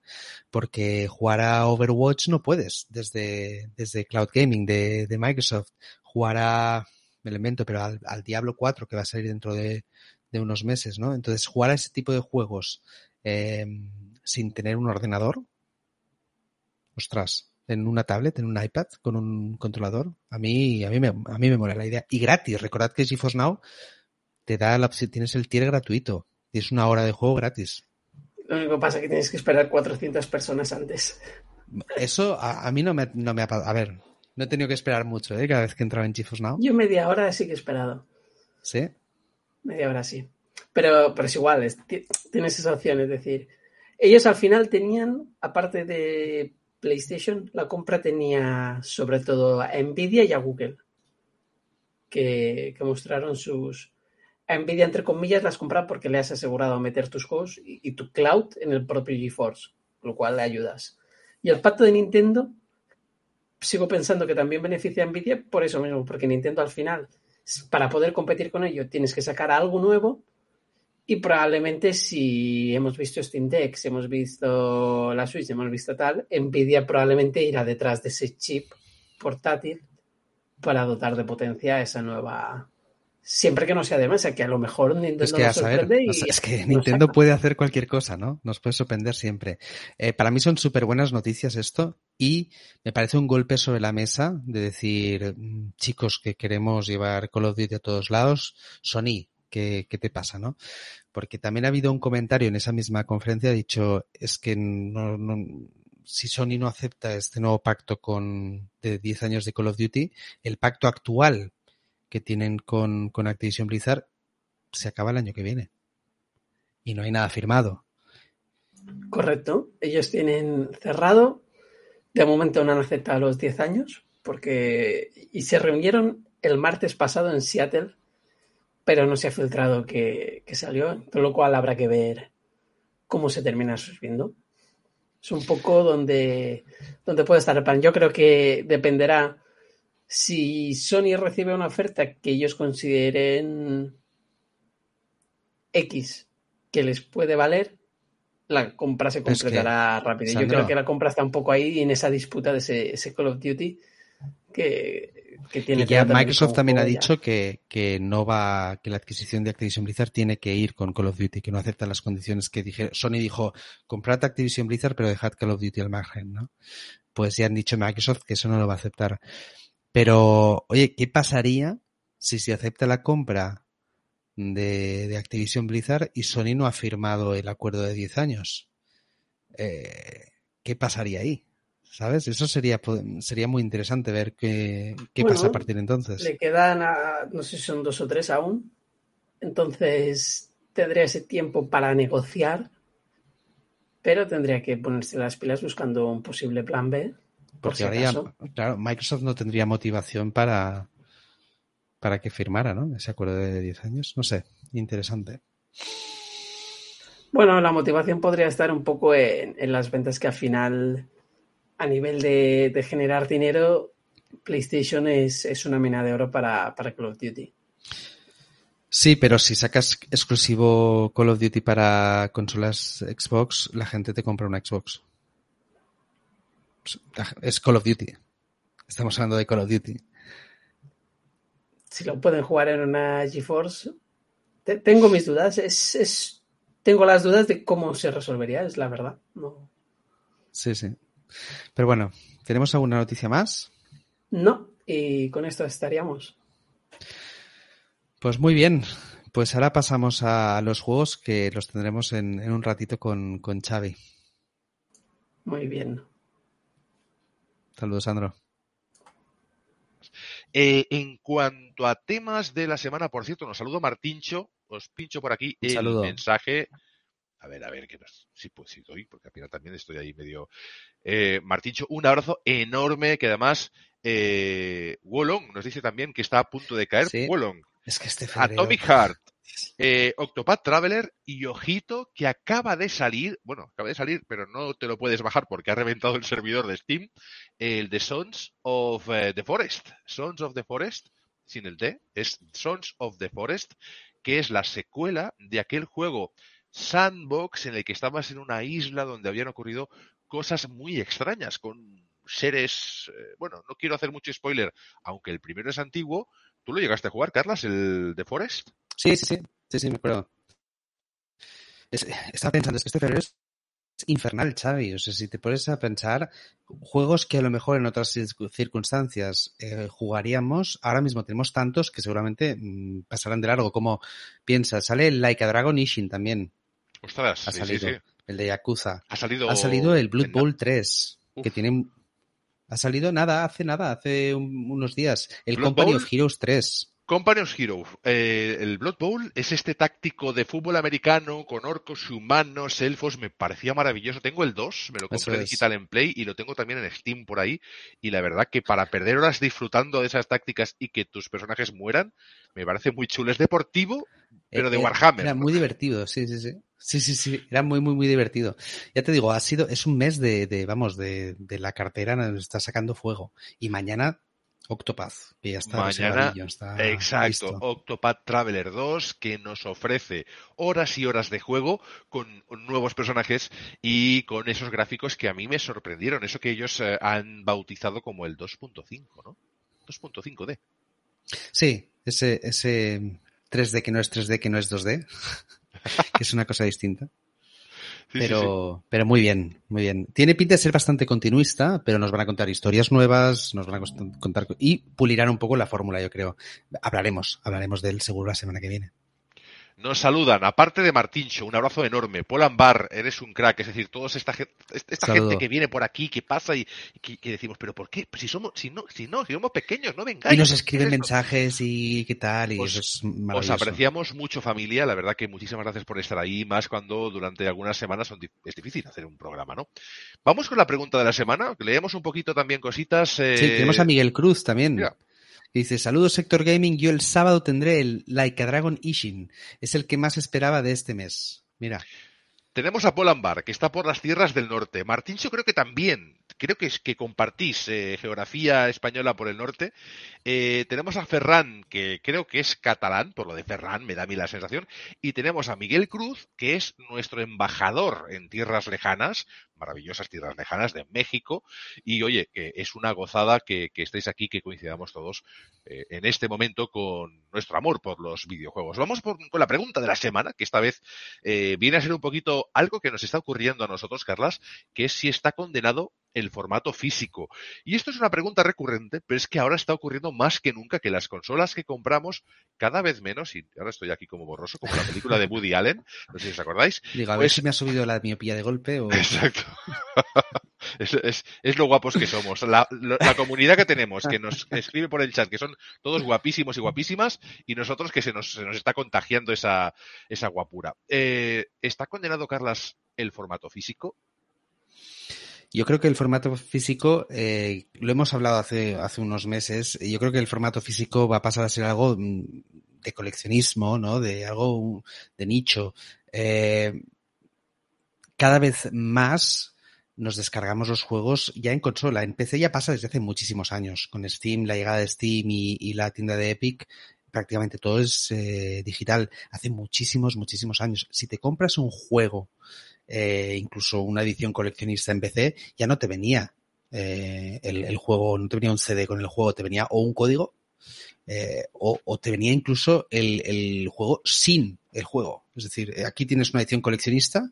porque jugar a Overwatch no puedes desde, desde Cloud Gaming de, de Microsoft, jugar a Elemento, pero al, al, Diablo 4 que va a salir dentro de, de, unos meses, ¿no? Entonces, jugar a ese tipo de juegos eh, sin tener un ordenador, ostras, en una tablet, en un iPad, con un controlador, a mí, a mí me, a mí me mola la idea. Y gratis, recordad que GeForce Now te da la opción, tienes el tier gratuito, tienes una hora de juego gratis. Lo único que pasa es que tienes que esperar 400 personas antes. Eso a, a mí no me, no me ha A ver, no he tenido que esperar mucho, ¿eh? Cada vez que entraba en GeForce Now. Yo media hora sí que he esperado. ¿Sí? Media hora sí. Pero, pero es igual, es, tienes esa opción, es decir, ellos al final tenían, aparte de PlayStation, la compra tenía sobre todo a Nvidia y a Google, que, que mostraron sus, Nvidia, entre comillas, las compras porque le has asegurado meter tus juegos y, y, tu cloud en el propio GeForce, lo cual le ayudas. Y el pacto de Nintendo, sigo pensando que también beneficia a Nvidia por eso mismo, porque Nintendo al final, para poder competir con ello, tienes que sacar algo nuevo Y probablemente si hemos visto Steam Deck, si hemos visto la Switch, hemos visto tal, Nvidia probablemente irá detrás de ese chip portátil para dotar de potencia esa nueva, siempre que no sea de mesa, que a lo mejor Nintendo es que, nos sorprende y es que Nintendo puede hacer cualquier cosa, ¿no? Nos puede sorprender siempre. Eh, para mí son súper buenas noticias esto y me parece un golpe sobre la mesa de decir, mm, chicos, que queremos llevar Call of Duty a todos lados, Sony, ¿qué, qué te pasa, no? Porque también ha habido un comentario en esa misma conferencia, ha dicho, es que no, no si Sony no acepta este nuevo pacto con de 10 años de Call of Duty, el pacto actual que tienen con, con Activision Blizzard se acaba el año que viene. Y no hay nada firmado. Correcto. Ellos tienen cerrado. De momento no han aceptado los 10 años. Porque. Y se reunieron el martes pasado en Seattle. Pero no se ha filtrado que, salió. Con lo cual habrá que ver cómo se termina subiendo. Es un poco donde, donde puede estar el plan. Yo creo que dependerá si Sony recibe una oferta que ellos consideren X que les puede valer, la compra se completará es que, rápido. Yo creo que la compra está un poco ahí en esa disputa de ese, ese Call of Duty que, que tiene. Y ya Microsoft también ha dicho que, que, no va, que la adquisición de Activision Blizzard tiene que ir con Call of Duty, que no aceptan las condiciones que dije. Sony dijo, comprad Activision Blizzard, pero dejad Call of Duty al margen, ¿no? Pues ya han dicho Microsoft que eso no lo va a aceptar. Pero, oye, ¿qué pasaría si se acepta la compra de, de, Activision Blizzard y Sony no ha firmado el acuerdo de 10 años? Eh, ¿Qué pasaría ahí? ¿Sabes? Eso sería, sería muy interesante ver qué, qué bueno, pasa a partir de entonces. Le quedan, a, no sé si son dos o tres aún. Entonces tendría ese tiempo para negociar, pero tendría que ponerse las pilas buscando un posible plan B. Porque si ahora ya, claro, Microsoft no tendría motivación para, para que firmara, ¿no? Ese acuerdo de 10 años. No sé, interesante. Bueno, la motivación podría estar un poco en, en las ventas que al final, a nivel de, de generar dinero, PlayStation es, es, una mina de oro para, para Call of Duty. Sí, pero si sacas exclusivo Call of Duty para consolas Xbox, la gente te compra una Xbox es Call of Duty. Estamos hablando de Call of Duty. Si lo pueden jugar en una GeForce, te, tengo mis dudas. Es, es, tengo las dudas de cómo se resolvería, es la verdad. No. Sí, sí. Pero bueno, ¿tenemos alguna noticia más? No, y con esto estaríamos. Pues muy bien. Pues ahora pasamos a los juegos que los tendremos en, en un ratito con, con Xavi. Muy bien. Saludos, Sandro. Eh, en cuanto a temas de la semana, por cierto, nos saludo Martincho, os pincho por aquí el saludo. mensaje. A ver, a ver, que nos, sí, pues sí doy, porque al final también estoy ahí medio. Eh, Martincho, un abrazo enorme que además eh, Wolong nos dice también que está a punto de caer. Sí. Wolong, Es que este febrero... Atomic Heart, eh, Octopath Traveler y ojito que acaba de salir, bueno, acaba de salir, pero no te lo puedes bajar porque ha reventado el servidor de Steam, el de Sons of eh, the Forest. Sons of the Forest, sin el D, es Sons of the Forest, que es la secuela de aquel juego sandbox en el que estabas en una isla donde habían ocurrido cosas muy extrañas con seres, eh, bueno, no quiero hacer mucho spoiler, aunque el primero es antiguo. ¿Tú lo llegaste a jugar, Carlas, el de Forest? Sí, sí, sí, sí, sí, me acuerdo. Es, estaba pensando, es que este febrero es infernal, Xavi. O sea, si te pones a pensar, juegos que a lo mejor en otras circunstancias eh, jugaríamos, ahora mismo tenemos tantos que seguramente mmm, pasarán de largo. Como piensa, sale el Like a Dragon Ishin también. Ostras, ha sí, salido. sí, sí. El de Yakuza. Ha salido, ha salido el Blood Bowl 3, Uf. que tiene... Ha salido nada, hace nada, hace un- unos días. El Blood Company Bowl. of Heroes 3. Company of Heroes. Eh, el Blood Bowl es este táctico de fútbol americano con orcos humanos, elfos. Me parecía maravilloso. Tengo el 2, me lo compré es. digital en Play y lo tengo también en Steam por ahí. Y la verdad que para perder horas disfrutando de esas tácticas y que tus personajes mueran, me parece muy chulo. Es deportivo, pero de Eh, eh, Warhammer. Era muy divertido, sí, sí, sí. Sí, sí, sí. Era muy, muy, muy divertido. Ya te digo, ha sido, es un mes de, de vamos, de, de la cartera nos está sacando fuego. Y mañana Octopath, que ya está. Mañana, está exacto, listo. Octopath Traveler 2, que nos ofrece horas y horas de juego con nuevos personajes y con esos gráficos que a mí me sorprendieron, eso que ellos eh, han bautizado como el 2.5, ¿no? 2.5D. Sí, ese, ese 3D que no es 3D, que no es 2D, que es una cosa distinta. Sí, pero, sí. pero muy bien, muy bien. Tiene pinta de ser bastante continuista, pero nos van a contar historias nuevas, nos van a contar y pulirán un poco la fórmula, yo creo. Hablaremos, hablaremos de él seguro la semana que viene. Nos saludan, aparte de Martincho, un abrazo enorme. Polan Bar, eres un crack. Es decir, toda esta, gen- esta Saludo. gente que viene por aquí, que pasa y que, que decimos, pero ¿por qué? Si somos, si no, si no, si somos pequeños, no vengáis. Y nos ¿qué escriben es mensajes y qué tal, y Os- eso es Os maravilloso. apreciamos mucho familia, la verdad que muchísimas gracias por estar ahí, más cuando durante algunas semanas son es difícil hacer un programa, ¿no? Vamos con la pregunta de la semana, leemos un poquito también cositas. eh, Sí, tenemos a Miguel Cruz también. mira. Dice, saludos Sector Gaming, yo el sábado tendré el Like a Dragon Ishin. Es el que más esperaba de este mes. Mira, Tenemos a Polan Bar, que está por las tierras del norte. Martíncho creo que también, creo que es que compartís eh, geografía española por el norte. Eh, tenemos a Ferran, que creo que es catalán, por lo de Ferran me da a mí la sensación. Y tenemos a Miguel Cruz, que es nuestro embajador en tierras lejanas, maravillosas tierras lejanas de México. Y oye, que es una gozada que, estéis aquí, que coincidamos todos eh, en este momento con nuestro amor por los videojuegos. Vamos con la pregunta de la semana, que esta vez eh, viene a ser un poquito algo que nos está ocurriendo a nosotros, Carlas, que es si está condenado el formato físico. Y esto es una pregunta recurrente, pero es que ahora está ocurriendo más que nunca que las consolas que compramos cada vez menos, y ahora estoy aquí como borroso, como la película de Woody Allen, no sé si os acordáis, digo, a ver Pues- si me ha subido la miopía de golpe o... Exacto. Es, es- es lo guapos que somos. La comunidad que tenemos, que nos escribe por el chat, que son todos guapísimos y guapísimas, y nosotros que se nos, se nos está contagiando esa, esa guapura. Eh, ¿Está condenado, Carlas, el formato físico? Yo creo que el formato físico, eh, lo hemos hablado hace, hace unos meses, yo creo que el formato físico va a pasar a ser algo mm, de coleccionismo, ¿no? De algo de nicho. Eh, cada vez más nos descargamos los juegos ya en consola. En PC ya pasa desde hace muchísimos años. Con Steam, la llegada de Steam y, y la tienda de Epic, prácticamente todo es eh, digital. Hace muchísimos, muchísimos años. Si te compras un juego, eh, incluso una edición coleccionista en PC, ya no te venía eh, el, el juego, no te venía un CD con el juego, te venía o un código eh, o, o te venía incluso el, el juego sin el juego. Es decir, eh, aquí tienes una edición coleccionista,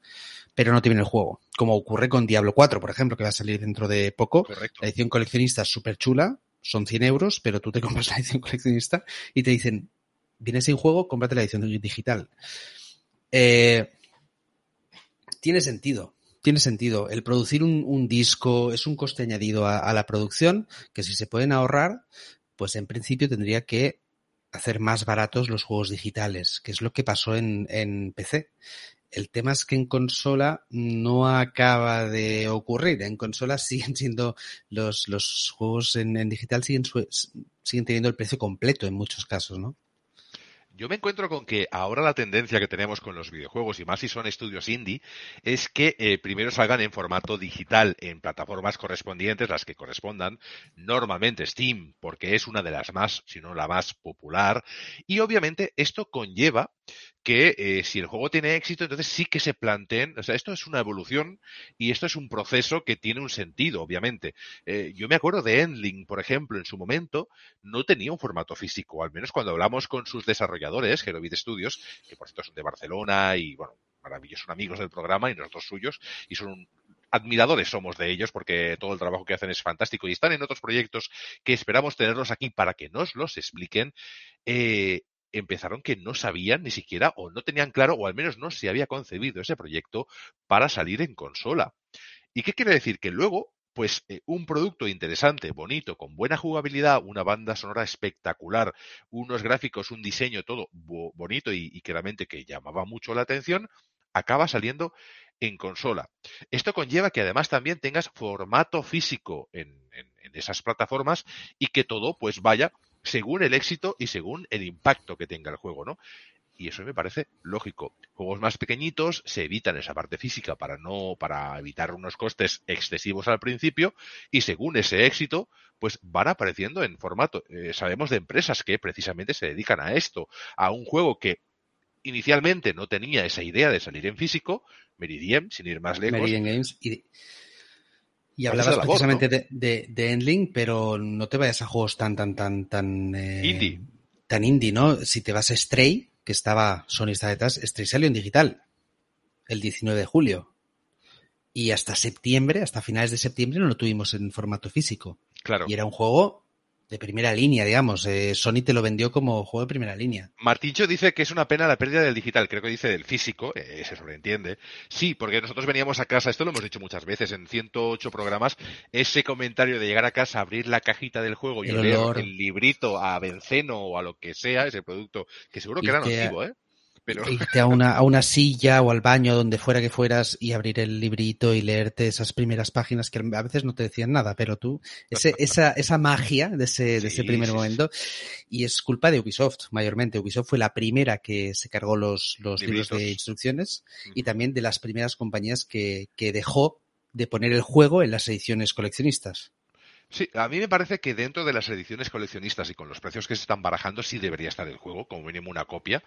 pero no te viene el juego. Como ocurre con Diablo 4, por ejemplo, que va a salir dentro de poco. Correcto. La edición coleccionista es súper chula, son 100 euros, pero tú te compras la edición coleccionista y te dicen, viene sin juego, cómprate la edición digital. Eh, tiene sentido, tiene sentido. El producir un, disco es un coste añadido a, la producción que si se pueden ahorrar, pues en principio tendría que hacer más baratos los juegos digitales, que es lo que pasó en, PC. El tema es que en consola no acaba de ocurrir. En consola siguen siendo los, los juegos en, en digital siguen, siguen teniendo el precio completo en muchos casos, ¿no? Yo me encuentro con que ahora la tendencia que tenemos con los videojuegos, y más si son estudios indie, es que eh, primero salgan en formato digital, en plataformas correspondientes, las que correspondan, normalmente Steam, porque es una de las más, si no la más popular, y obviamente esto conlleva que eh, si el juego tiene éxito, entonces sí que se planteen, o sea, esto es una evolución y esto es un proceso que tiene un sentido, obviamente. Eh, yo me acuerdo de Endling, por ejemplo, en su momento, no tenía un formato físico, al menos cuando hablamos con sus desarrolladores, Herobit Studios, que por cierto son de Barcelona y, bueno, maravillosos, amigos del programa y nosotros suyos, y son un, admiradores somos de ellos porque todo el trabajo que hacen es fantástico y están en otros proyectos que esperamos tenerlos aquí para que nos los expliquen. Eh, empezaron que no sabían ni siquiera o no tenían claro o al menos no se había concebido ese proyecto para salir en consola. ¿Y qué quiere decir? Que luego pues eh, un producto interesante, bonito, con buena jugabilidad, una banda sonora espectacular, unos gráficos, un diseño todo bo bonito y, claramente que llamaba mucho la atención, acaba saliendo en consola. Esto conlleva que además también tengas formato físico en, en esas plataformas y que todo pues vaya según el éxito y según el impacto que tenga el juego, ¿no? y eso me parece lógico. Juegos más pequeñitos se evitan esa parte física para no, para evitar unos costes excesivos al principio y según ese éxito, pues van apareciendo en formato. Eh, sabemos de empresas que precisamente se dedican a esto, a un juego que inicialmente no tenía esa idea de salir en físico, Meridian, sin ir más lejos. Games y, y hablabas precisamente de, de, de, Endling, pero no te vayas a juegos tan, tan, tan, tan... Eh, indie. Tan indie, ¿no? Si te vas a Stray, que estaba, Sony está detrás, Stray salió en digital el 19 de julio. Y hasta septiembre, hasta finales de septiembre, no lo tuvimos en formato físico. Claro. Y era un juego de primera línea, digamos. Eh, Sony te lo vendió como juego de primera línea. Martincho dice que es una pena la pérdida del digital, creo que dice del físico, eh, se sobreentiende. Sí, porque nosotros veníamos a casa, esto lo hemos dicho muchas veces en 108 programas, ese comentario de llegar a casa, abrir la cajita del juego y El olor. el librito a benceno o a lo que sea, ese producto, que seguro que era nocivo, ¿eh? Pero Irte a una, a una silla o al baño, donde fuera que fueras, y abrir el librito y leerte esas primeras páginas que a veces no te decían nada, pero tú, ese, esa, esa magia de ese, de ese primer sí, momento, y es culpa de Ubisoft, mayormente. Ubisoft fue la primera que se cargó los, los libros de instrucciones y también de las primeras compañías que, que dejó de poner el juego en las ediciones coleccionistas. Sí, a mí me parece que dentro de las ediciones coleccionistas y con los precios que se están barajando sí debería estar el juego, como mínimo una copia,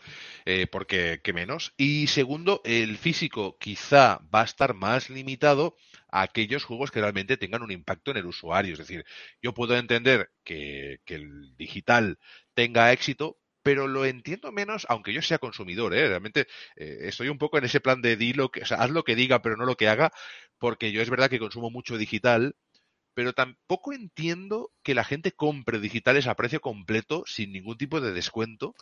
eh, porque qué menos. Y segundo, el físico quizá va a estar más limitado a aquellos juegos que realmente tengan un impacto en el usuario. Es decir, yo puedo entender que, el digital tenga éxito, pero lo entiendo menos, aunque yo sea consumidor, ¿eh? Realmente eh, estoy un poco en ese plan de di lo que, o sea, haz lo que diga, pero no lo que haga, porque yo es verdad que consumo mucho digital, pero tampoco entiendo que la gente compre digitales a precio completo sin ningún tipo de descuento,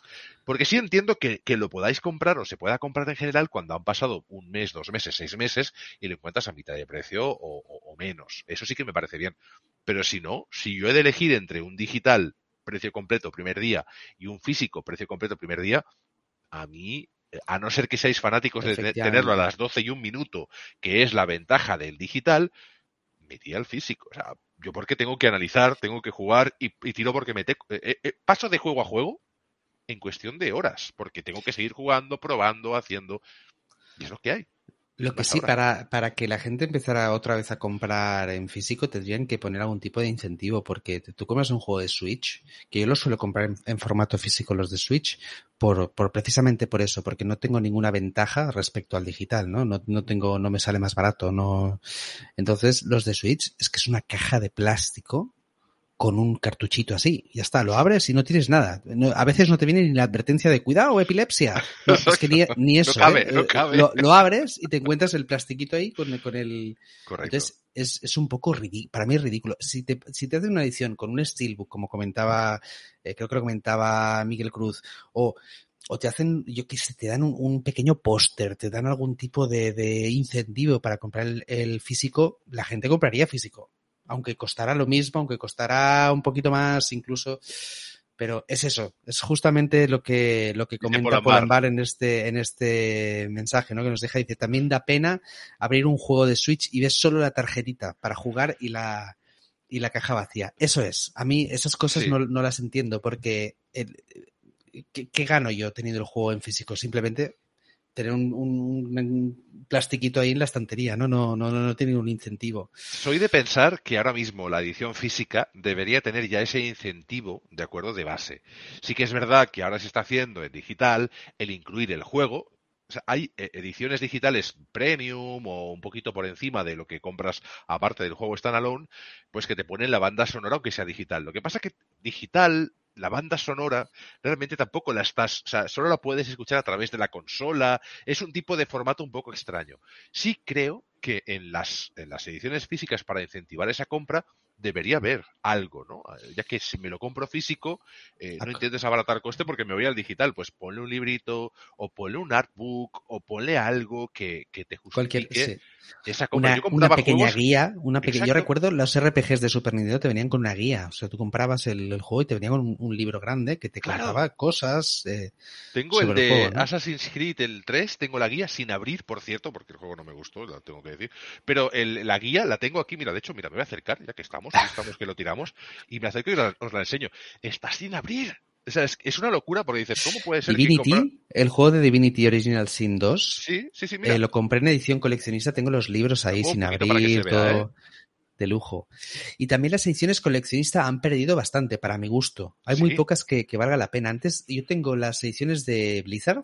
porque sí entiendo que, que lo podáis comprar o se pueda comprar en general cuando han pasado un mes, dos meses, seis meses y lo encuentras a mitad de precio o, o- o menos. Eso sí que me parece bien. Pero si no, si yo he de elegir entre un digital precio completo primer día y un físico precio completo primer día, a mí, a no ser que seáis fanáticos de tenerlo a las 12 y un minuto, que es la ventaja del digital, me tira al físico. O sea, yo porque tengo que analizar, tengo que jugar y, tiro porque me eh, eh, paso de juego a juego en cuestión de horas, porque tengo que seguir jugando, probando, haciendo. Y es lo que hay. Lo que sí, ahora. para, para que la gente empezara otra vez a comprar en físico, tendrían que poner algún tipo de incentivo, porque tú compras un juego de Switch, que yo lo suelo comprar en, en formato físico los de Switch, por, por precisamente por eso, porque no tengo ninguna ventaja respecto al digital, ¿no? No, no tengo, no me sale más barato, no. Entonces, los de Switch es que es una caja de plástico con un cartuchito así. Ya está, lo abres y no tienes nada. No- a veces no te viene ni la advertencia de cuidado, epilepsia. No, es que ni, ni eso. cabe, ¿eh? no Eh, cabe. Lo, lo abres y te encuentras el plastiquito ahí con, con el... Correcto. Entonces, es, es un poco ridículo. Para mí es ridículo. Si te, si te hacen una edición con un steelbook, como comentaba, eh, creo que lo comentaba Miguel Cruz, o o te hacen, yo qué sé, te dan un, un pequeño póster, te dan algún tipo de, de incentivo para comprar el, el físico, la gente compraría físico. Aunque costará lo mismo, aunque costará un poquito más incluso. Pero es eso, es justamente lo que, lo que comenta Polambar. En este, en este mensaje, ¿no? Que nos deja, dice, también da pena abrir un juego de Switch y ves solo la tarjetita para jugar y la, y la caja vacía. Eso es. A mí esas cosas Sí. no, no las entiendo porque el- ¿qué, qué gano yo teniendo el juego en físico? Simplemente tener un, plastiquito ahí en la estantería, ¿no? No, no, no, tiene un incentivo. Soy de pensar que ahora mismo la edición física debería tener ya ese incentivo, de acuerdo, de base. Sí que es verdad que ahora se está haciendo en digital el incluir el juego. O sea, hay eh, ediciones digitales premium o un poquito por encima de lo que compras aparte del juego standalone, pues que te ponen la banda sonora aunque sea digital. Lo que pasa que digital, la banda sonora, realmente tampoco la estás, o sea, solo la puedes escuchar a través de la consola. Es un tipo de formato un poco extraño. Sí creo que en las, en las ediciones físicas para incentivar esa compra debería haber algo, ¿no? Ya que si me lo compro físico, eh, no intentes abaratar coste porque me voy al digital, pues ponle un librito o ponle un artbook o ponle algo que, que te Cualquier, justifique sí. Esa compra. una, pequeña juegos- guía, una pequeña. Yo recuerdo los RPGs de Super Nintendo te venían con una guía. O sea, tú comprabas el, el juego y te venía con un, un libro grande que te Claro. contaba cosas. eh, Tengo el de el juego, ¿no? Assassin's Creed, el 3, tengo la guía sin abrir, por cierto, porque el juego no me gustó, lo tengo que decir. Pero el- la guía la tengo aquí, mira, de hecho, mira, me voy a acercar, ya que estamos, ya estamos que lo tiramos, y me acerco y la- os la enseño. Está sin abrir. O sea, es, es una locura porque dices, ¿cómo puede ser que Divinity, comprar- el juego de Divinity Original Sin 2, Sí, sí, sí, mira. eh, lo compré en edición coleccionista, tengo los libros ahí sin abrir, vea, ¿eh? todo de lujo. Y también las ediciones coleccionistas han perdido bastante, para mi gusto. Hay muy pocas que, que valga la pena. Antes yo tengo las ediciones de Blizzard,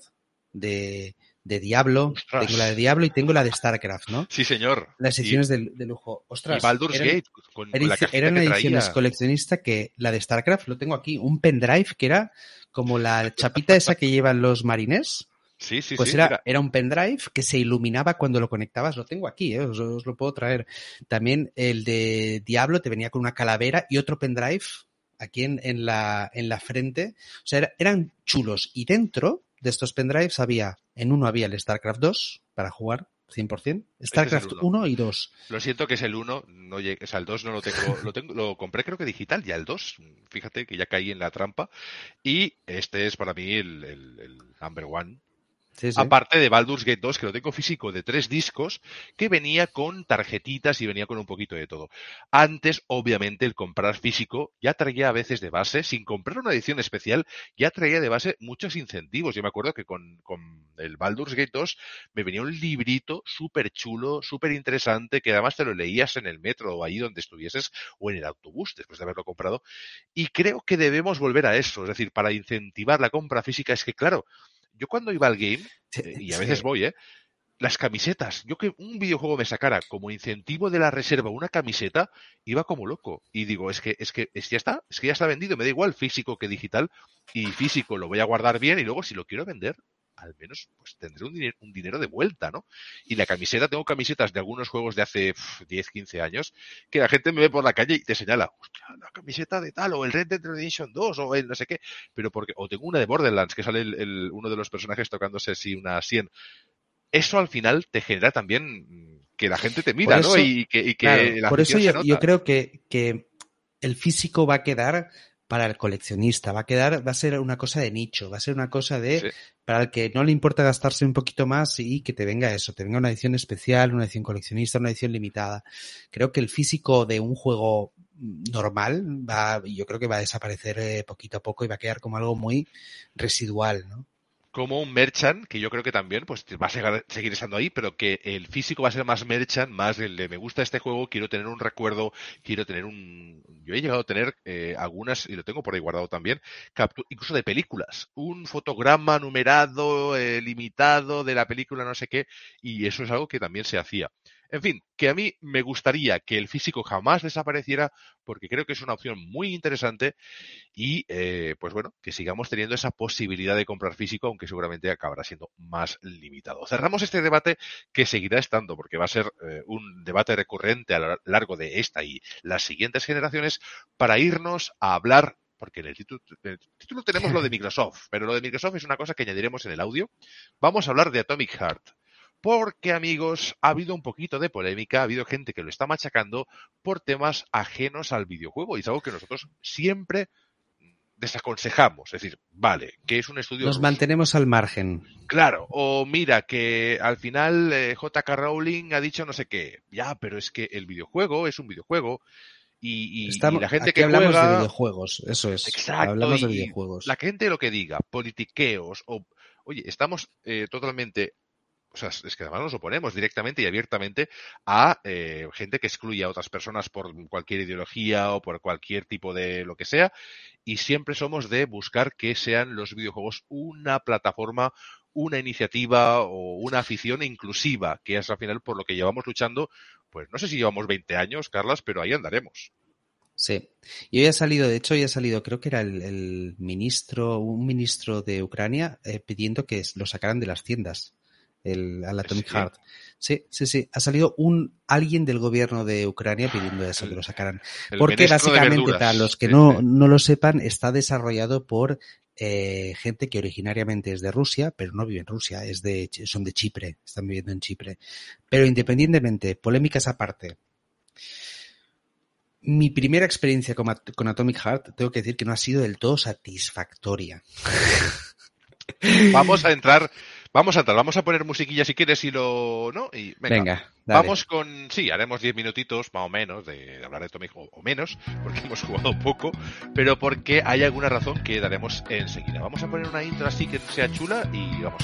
de, de Diablo, Ostras. tengo la de Diablo y tengo la de StarCraft, ¿no? Sí, señor. Las Y- ediciones de, de lujo. y, Ostras, Baldur's eran- Gate, con, con la eran que ediciones traía. coleccionistas que la de StarCraft lo tengo aquí, un pendrive que era como la chapita esa que llevan los marines. Sí, sí, Pues sí. era, mira. era un pendrive que se iluminaba cuando lo conectabas. Lo tengo aquí, ¿eh? os, os lo puedo traer. También el de Diablo te venía con una calavera y otro pendrive aquí en, en la, en la frente. O sea, era- eran chulos. Y dentro de estos pendrives había, en uno había el StarCraft 2 para jugar 100%, StarCraft uno. 1 y 2. Lo siento que es el 1, no llegué- o sea, el 2 no lo tengo, lo tengo, lo compré creo que digital, ya el 2, fíjate que ya caí en la trampa, y este es para mí el, el- el number one. Aparte de Baldur's Gate 2, que lo tengo físico de tres discos, que venía con tarjetitas y venía con un poquito de todo. Antes, obviamente, el comprar físico ya traía a veces de base, sin comprar una edición especial, ya traía de base muchos incentivos. Yo me acuerdo que con, con el Baldur's Gate 2 me venía un librito súper chulo, súper interesante, que además te lo leías en el metro o ahí donde estuvieses o en el autobús después de haberlo comprado. Y creo que debemos volver a eso, es decir, para incentivar la compra física, es que claro, yo cuando iba al game, Sí, eh, y a sí. veces voy, ¿eh? Las camisetas. Yo que un videojuego me sacara como incentivo de la reserva una camiseta, iba como loco. Y digo, es que, es que, es que ya está, es que ya está vendido, me da igual físico que digital. Y físico lo voy a guardar bien y luego si lo quiero vender, al menos pues tendré un dinero, un dinero de vuelta, ¿no? Y la camiseta, tengo camisetas de algunos juegos de hace pf, 10, 15 años, que la gente me ve por la calle y te señala, hostia, la camiseta de tal, o el Red Dead Redemption 2, o el no sé qué, pero porque, o tengo una de Borderlands, que sale el- el- uno de los personajes tocándose así una 100. Eso al final te genera también que la gente te mira, ¿no? Y que, y que Claro, la por eso yo, yo creo que, que el físico va a quedar para el coleccionista, va a quedar, va a ser una cosa de nicho, va a ser una cosa de Sí. Para el que no le importa gastarse un poquito más y que te venga eso, te venga una edición especial, una edición coleccionista, una edición limitada. Creo que el físico de un juego normal va, yo creo que va a desaparecer eh, poquito a poco y va a quedar como algo muy residual, ¿no? Como un merchant, que yo creo que también pues va a seguir, seguir estando ahí, pero que el físico va a ser más merchant, más el de me gusta este juego, quiero tener un recuerdo, quiero tener un... Yo he llegado a tener eh, algunas, y lo tengo por ahí guardado también, incluso de películas, un fotograma numerado, eh, limitado de la película, no sé qué, y eso es algo que también se hacía. En fin, que a mí me gustaría que el físico jamás desapareciera, porque creo que es una opción muy interesante y eh, pues bueno, que sigamos teniendo esa posibilidad de comprar físico, aunque seguramente acabará siendo más limitado. Cerramos este debate que seguirá estando, porque va a ser eh, un debate recurrente a lo largo de esta y las siguientes generaciones, para irnos a hablar porque en el título, en el título tenemos lo de Microsoft, pero lo de Microsoft es una cosa que añadiremos en el audio. Vamos a hablar de Atomic Heart. Porque, amigos, ha habido un poquito de polémica, ha habido gente que lo está machacando por temas ajenos al videojuego y es algo que nosotros siempre desaconsejamos. Es decir, vale, que es un estudio. Nos ruso. mantenemos al margen. Claro, o mira, que al final eh, JK Rowling ha dicho no sé qué. Ya, pero es que el videojuego es un videojuego y, y- Estamos, y la gente aquí que hablamos juega. de videojuegos, eso es. Exacto, hablamos de videojuegos. La gente lo que diga, politiqueos, o oye, estamos eh, totalmente, o sea, es que además nos oponemos directamente y abiertamente a eh, gente que excluye a otras personas por cualquier ideología o por cualquier tipo de lo que sea, y siempre somos de buscar que sean los videojuegos una plataforma, una iniciativa o una afición inclusiva, que es al final por lo que llevamos luchando, pues no sé si llevamos 20 años, Carlas, pero ahí andaremos. Sí. Y hoy ha salido, de hecho, hoy ha salido, creo que era el, ministro, un ministro de Ucrania, eh, pidiendo que lo sacaran de las tiendas, el, al Atomic Sí. Heart. Sí, sí, sí. Ha salido un alguien del gobierno de Ucrania pidiendo eso, que lo sacaran. Porque básicamente, para los que no, no lo sepan, está desarrollado por eh, gente que originariamente es de Rusia, pero no vive en Rusia, es de, son de Chipre, están viviendo en Chipre. Pero independientemente, polémicas aparte. Mi primera experiencia con, At- con Atomic Heart, tengo que decir que no ha sido del todo satisfactoria. Vamos a entrar, Vamos a entrar, vamos a poner musiquilla si quieres y lo. ¿No? Y venga. Venga. Vamos con. Sí, haremos 10 minutitos más o menos de, de hablar de Tommy o, o menos, porque hemos jugado poco, pero porque hay alguna razón que daremos enseguida. Vamos a poner una intro así que sea chula y vamos.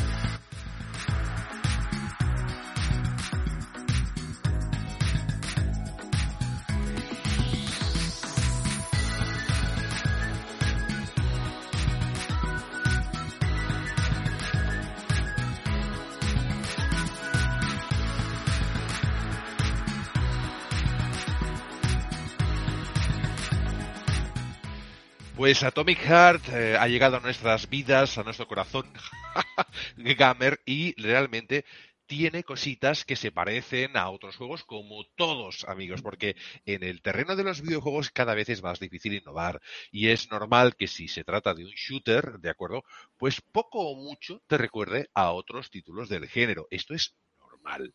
Pues Atomic Heart eh, ha llegado a nuestras vidas, a nuestro corazón gamer y realmente tiene cositas que se parecen a otros juegos como todos amigos porque en el terreno de los videojuegos cada vez es más difícil innovar y es normal que si se trata de un shooter, ¿de acuerdo? Pues poco o mucho te recuerde a otros títulos del género. Esto es normal.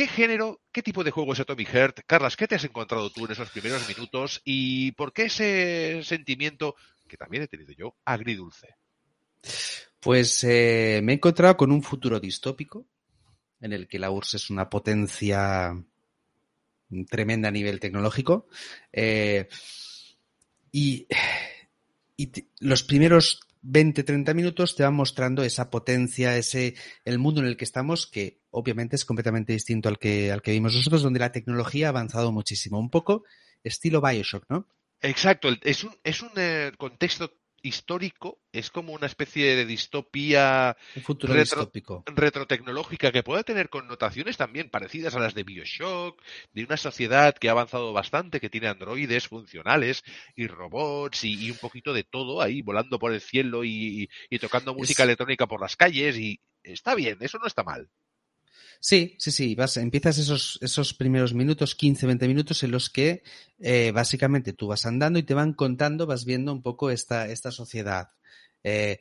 ¿Qué género, qué tipo de juego es Atomic Heart? Carlas, ¿qué te has encontrado tú en esos primeros minutos? ¿Y por qué ese sentimiento, que también he tenido yo, agridulce? Pues eh, me he encontrado con un futuro distópico en el que la URSS es una potencia tremenda a nivel tecnológico. Eh, y los primeros 20, 30 minutos te van mostrando esa potencia, ese el mundo en el que estamos, que obviamente es completamente distinto al que, al que vimos nosotros, donde la tecnología ha avanzado muchísimo. Un poco estilo Bioshock, ¿no? Exacto, es un, es un eh, contexto histórico, es como una especie de distopía Un futuro Retro- retrotecnológica que puede tener connotaciones también parecidas a las de Bioshock, de una sociedad que ha avanzado bastante, que tiene androides funcionales y robots y, y un poquito de todo ahí volando por el cielo y, y- y tocando música Es- electrónica por las calles y está bien, eso no está mal. Sí, sí, sí. Vas, empiezas esos, esos primeros minutos, 15, 20 minutos, en los que eh, básicamente tú vas andando y te van contando, vas viendo un poco esta, esta sociedad. Eh,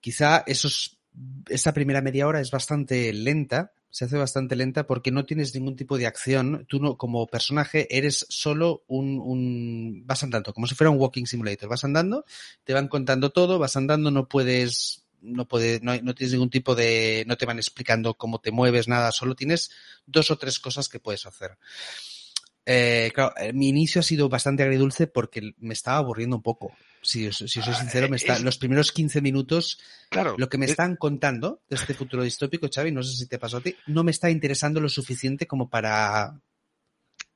quizá esos, esa primera media hora es bastante lenta, se hace bastante lenta porque no tienes ningún tipo de acción. Tú no, como personaje, eres solo un, un, vas andando, como si fuera un walking simulator. Vas andando, te van contando todo, vas andando, no puedes, no puedes, no, hay- no tienes ningún tipo de, no te van explicando cómo te mueves, nada, solo tienes dos o tres cosas que puedes hacer. Eh, claro, eh, mi inicio ha sido bastante agridulce porque me estaba aburriendo un poco. Si, si soy Ah, sincero, me está, es- los primeros 15 minutos, Claro, lo que me es- están contando de este futuro distópico, Xavi, no sé si te pasó a ti, no me está interesando lo suficiente como para...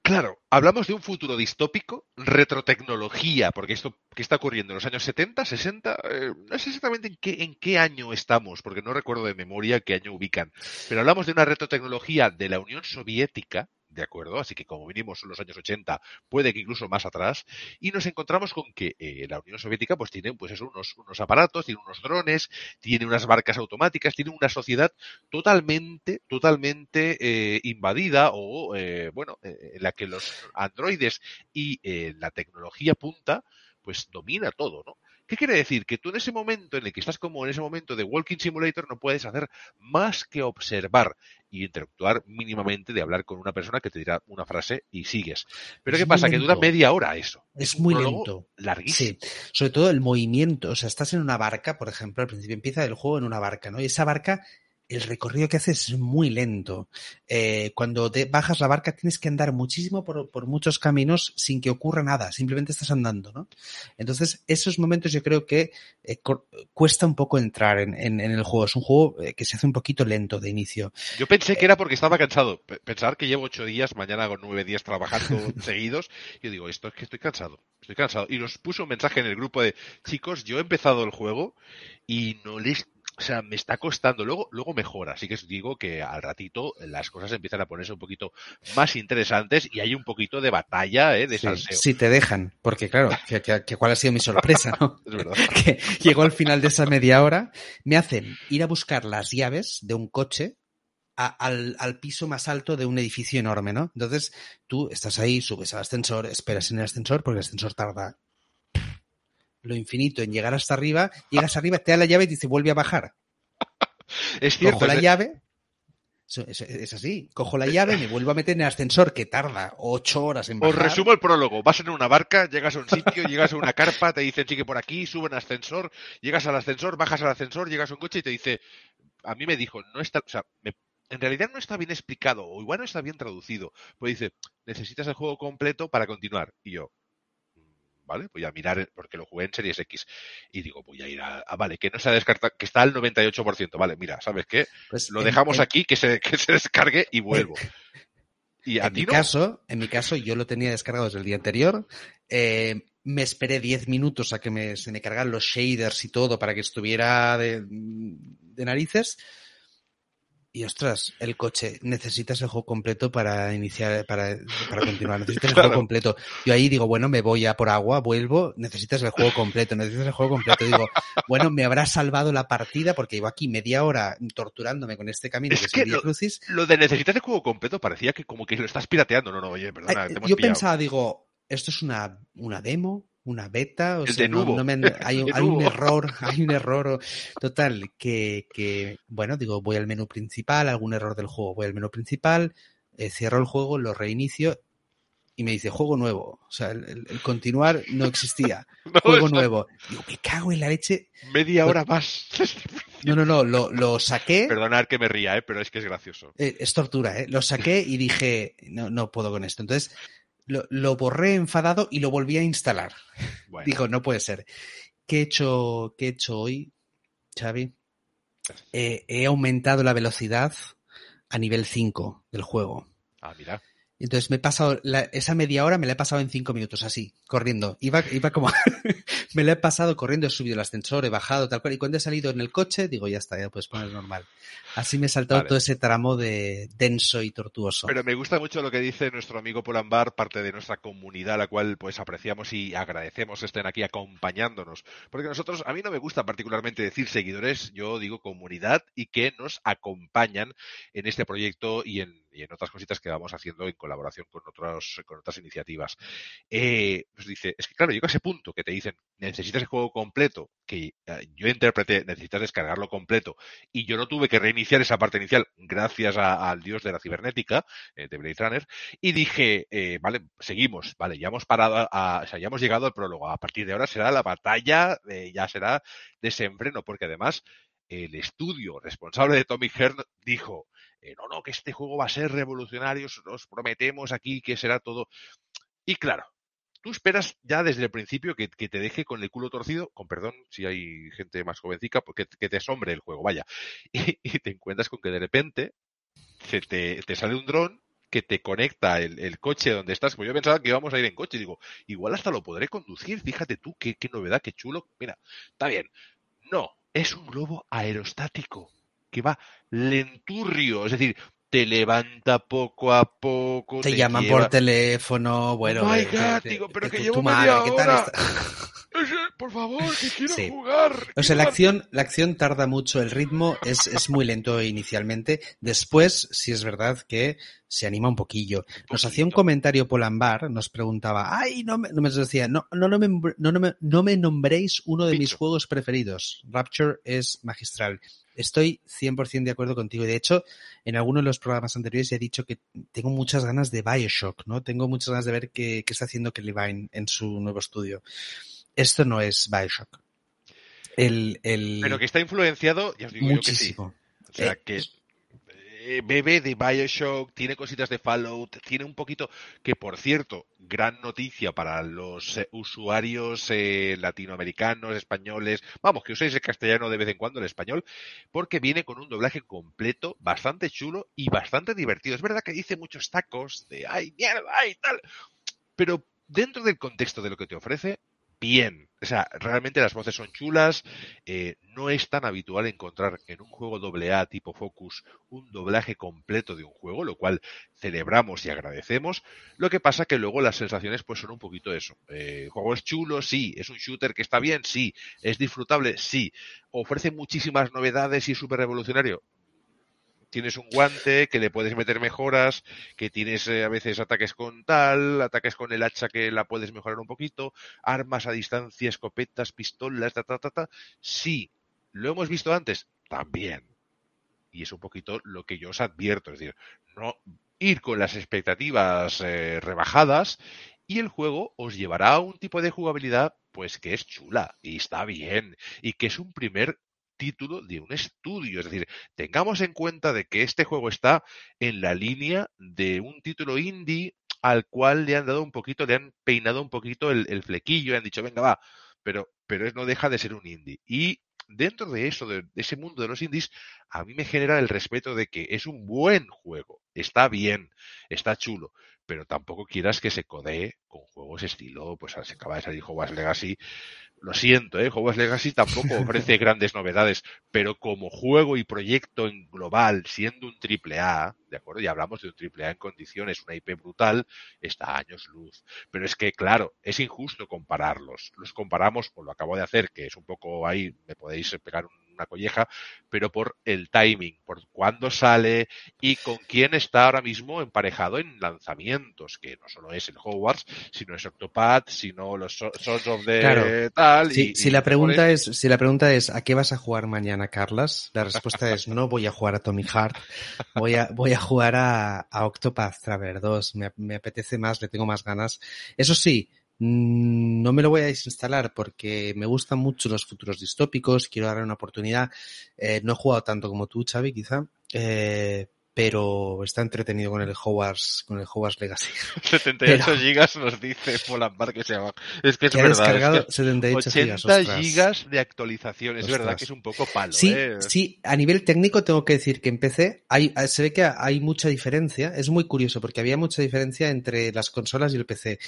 Claro, hablamos de un futuro distópico, retrotecnología, porque esto que está ocurriendo en los años 70, 60, eh, no sé exactamente en qué, en qué año estamos, porque no recuerdo de memoria qué año ubican, pero hablamos de una retrotecnología de la Unión Soviética, ¿de acuerdo? Así que como vinimos en los años 80, puede que incluso más atrás, y nos encontramos con que eh, la Unión Soviética pues tiene pues eso, unos, unos aparatos, tiene unos drones, tiene unas barcas automáticas, tiene una sociedad totalmente, totalmente eh, invadida o, eh, bueno, eh, en la que los androides y eh, la tecnología punta, pues domina todo, ¿no? ¿Qué quiere decir? Que tú en ese momento en el que estás como en ese momento de Walking Simulator no puedes hacer más que observar y interactuar mínimamente de hablar con una persona que te dirá una frase y sigues. Pero Es ¿qué pasa? Que dura media hora eso. Es un muy lento. Larguísimo. Sí, sobre todo el movimiento, o sea, estás en una barca, por ejemplo, al principio empieza el juego en una barca, ¿no? Y esa barca, el recorrido que haces es muy lento. Eh, cuando te bajas la barca tienes que andar muchísimo por, por muchos caminos sin que ocurra nada, simplemente estás andando, ¿no? Entonces, esos momentos yo creo que eh, cu- cuesta un poco entrar en, en- en el juego. Es un juego eh, que se hace un poquito lento de inicio. Yo pensé que era porque estaba cansado. Pensar que llevo ocho días, mañana hago nueve días trabajando seguidos. Yo digo, esto es que estoy cansado. Estoy cansado. Y nos puso un mensaje en el grupo de, chicos, yo he empezado el juego y no les... O sea, me está costando. Luego, luego mejora. Así que os digo que al ratito las cosas empiezan a ponerse un poquito más interesantes y hay un poquito de batalla, ¿eh? De Sí, salseo. si te dejan, porque claro, que, que- que cuál ha sido mi sorpresa, ¿no? Es verdad. que llegó al final de esa media hora, me hacen ir a buscar las llaves de un coche a- al, al piso más alto de un edificio enorme, ¿no? Entonces, tú estás ahí, subes al ascensor, esperas en el ascensor, porque el ascensor tarda lo infinito en llegar hasta arriba, llegas arriba, te da la llave y te dice, vuelve a bajar. Es cierto. Cojo la es- llave, es, es así, cojo la llave, me vuelvo a meter en el ascensor, que tarda ocho horas en Os bajar. resumo el prólogo. Vas en una barca, llegas a un sitio, llegas a una carpa, te dicen sigue por aquí, sube en ascensor, llegas al ascensor, bajas al ascensor, llegas a un coche y te dice a mí me dijo, no está, o sea, en realidad no está bien explicado, o igual no está bien traducido. Pues dice, necesitas el juego completo para continuar. Y yo, ¿vale? Voy a mirar, porque lo jugué en Series X. Y digo, voy a ir a, vale, que no se ha descartado, que está al 98%. Vale, mira, ¿sabes qué? Pues lo dejamos aquí, que se, que se descargue y vuelvo. Y en mi caso, en mi caso, yo lo tenía descargado desde el día anterior. Eh, me esperé 10 minutos a que me, se me cargaran los shaders y todo para que estuviera de, de narices. Y ostras, el coche, necesitas el juego completo para iniciar, para, para continuar, necesitas el juego completo. Yo ahí digo, bueno, me voy a por agua, vuelvo, necesitas el juego completo, necesitas el juego completo. Digo, bueno, me habrá salvado la partida porque iba aquí media hora torturándome con este camino es que, lo, Crucis. Lo de necesitas el juego completo parecía que como que lo estás pirateando. No, no, oye, perdona, te hemos Yo pensaba, digo, esto es una, una demo, una beta, o sea, no, me, hay, hay un error, hay un error total que, que, bueno, digo, voy al menú principal, algún error del juego, voy al menú principal, eh, cierro el juego, lo reinicio y me dice juego nuevo. O sea, el, continuar no existía. juego nuevo. Digo, me cago en la leche. Media hora más. No, no, no, lo, lo saqué. Perdonad que me ría, ¿eh? pero es que es gracioso. Eh, es tortura, ¿eh? Lo saqué y dije, no, no puedo con esto. Entonces, lo, borré enfadado y lo volví a instalar. Dijo, no puede ser. ¿Qué he hecho, qué he hecho hoy, Xavi? he aumentado la velocidad a nivel 5 del juego. Ah, mira. Entonces me he pasado, esa media hora me la he pasado en cinco minutos, así, corriendo. Iba, iba como, me la he pasado corriendo, he subido el ascensor, he bajado, tal cual. Y cuando he salido en el coche, digo, ya está, ya puedes poner normal. Así me he saltado todo ese tramo de denso y tortuoso. Pero me gusta mucho lo que dice nuestro amigo Polambar, parte de nuestra comunidad, la cual pues apreciamos y agradecemos estén aquí acompañándonos. Porque nosotros, a mí no me gusta particularmente decir seguidores, yo digo comunidad y que nos acompañan en este proyecto y en y en otras cositas que vamos haciendo en colaboración con, otros, con otras iniciativas. Eh, pues dice, es que claro, llega ese punto que te dicen, necesitas el juego completo, que eh, yo interpreté, necesitas descargarlo completo, y yo no tuve que reiniciar esa parte inicial gracias al dios de la cibernética, eh, de Blade Runner, y dije, vale, seguimos, vale, ya hemos parado, a, o sea, ya hemos llegado al prólogo, a partir de ahora será la batalla, ya será desenfreno, porque además el estudio responsable de Tommy Hearn dijo, eh, no, no, que este juego va a ser revolucionario, os prometemos aquí que será todo. Y claro, tú esperas ya desde el principio que, te deje con el culo torcido, con perdón si hay gente más jovencica, porque que te asombre el juego, vaya. Y, te encuentras con que de repente se te, sale un dron que te conecta el, coche donde estás. Como yo pensaba que íbamos a ir en coche, digo, igual hasta lo podré conducir, fíjate tú, qué, qué novedad, qué chulo. Mira, está bien. No, es un globo aerostático que va lenturrio, es decir, te levanta poco a poco. Te, llaman por teléfono, bueno. Oh my God, digo, pero que llevo media hora. Por favor, que quiero jugar. O sea, la acción, la acción tarda mucho, el ritmo es, es muy lento inicialmente. Después, sí es verdad que se anima un poquillo. Nos hacía un comentario Polambar, nos preguntaba, ay, no me, no me decía, no, no, no, me, no, me, no me nombréis uno de mis juegos preferidos. Rapture es magistral. Estoy 100% de acuerdo contigo. De hecho, en algunos de los programas anteriores he dicho que tengo muchas ganas de Bioshock, ¿no? Tengo muchas ganas de ver qué, está haciendo Kelly Vine en su nuevo estudio. Esto no es Bioshock. El, el... Pero que está influenciado, ya os digo Muchísimo. Yo que sí. O sea, eh, que eh, bebe de Bioshock, tiene cositas de Fallout, tiene un poquito, que por cierto, gran noticia para los eh, usuarios eh, latinoamericanos, españoles, vamos, que uséis el castellano de vez en cuando, el español, porque viene con un doblaje completo, bastante chulo y bastante divertido. Es verdad que dice muchos tacos de, ay, mierda, ay, tal, pero dentro del contexto de lo que te ofrece, bien. O sea, realmente las voces son chulas. Eh, no es tan habitual encontrar en un juego AA tipo Focus un doblaje completo de un juego, lo cual celebramos y agradecemos. Lo que pasa que luego las sensaciones pues son un poquito eso. Eh, el juego es chulo, sí. Es un shooter que está bien, sí. Es disfrutable, sí. Ofrece muchísimas novedades y es súper revolucionario tienes un guante que le puedes meter mejoras, que tienes eh, a veces ataques con tal, ataques con el hacha que la puedes mejorar un poquito, armas a distancia, escopetas, pistolas, ta, ta, ta, ta. Sí, lo hemos visto antes, también. Y es un poquito lo que yo os advierto, es decir, no ir con las expectativas eh, rebajadas y el juego os llevará a un tipo de jugabilidad pues que es chula y está bien y que es un primer título de un estudio. Es decir, tengamos en cuenta de que este juego está en la línea de un título indie al cual le han dado un poquito, le han peinado un poquito el, flequillo y han dicho, venga, va, pero, pero no deja de ser un indie. Y dentro de eso, de, ese mundo de los indies, a mí me genera el respeto de que es un buen juego, está bien, está chulo, pero tampoco quieras que se codee con juegos estilo, pues se acaba de salir Hogwarts Legacy, lo siento, ¿eh? Hogwarts Legacy tampoco ofrece grandes novedades, pero como juego y proyecto en global, siendo un triple A, ¿de acuerdo? Y hablamos de un triple A en condiciones, una IP brutal, está a años luz. Pero es que, claro, es injusto compararlos. Los comparamos, o lo acabo de hacer, que es un poco ahí, me podéis pegar un una colleja, pero por el timing, por cuándo sale y con quién está ahora mismo emparejado en lanzamientos, que no solo es el Hogwarts, sino es Octopath, sino los Sons of the tal. si la pregunta es, si la pregunta es ¿a qué vas a jugar mañana, Carlas? La respuesta es no voy a jugar a Tommy Heart, voy a, voy a jugar a, a Octopath Traveler 2, me, me apetece más, le tengo más ganas. Eso sí, no me lo voy a desinstalar porque me gustan mucho los futuros distópicos, quiero darle una oportunidad. Eh, no he jugado tanto como tú, Xavi, quizá, eh, pero está entretenido con el Hogwarts, con el Hogwarts Legacy. 78 gigas nos dice Polambar que se llama. Es que es verdad. Es que 78 80 gigas, de actualización. Es verdad que es un poco palo. Sí, ¿eh? sí, a nivel técnico tengo que decir que en PC hay, se ve que hay mucha diferencia. Es muy curioso porque había mucha diferencia entre las consolas y el PC.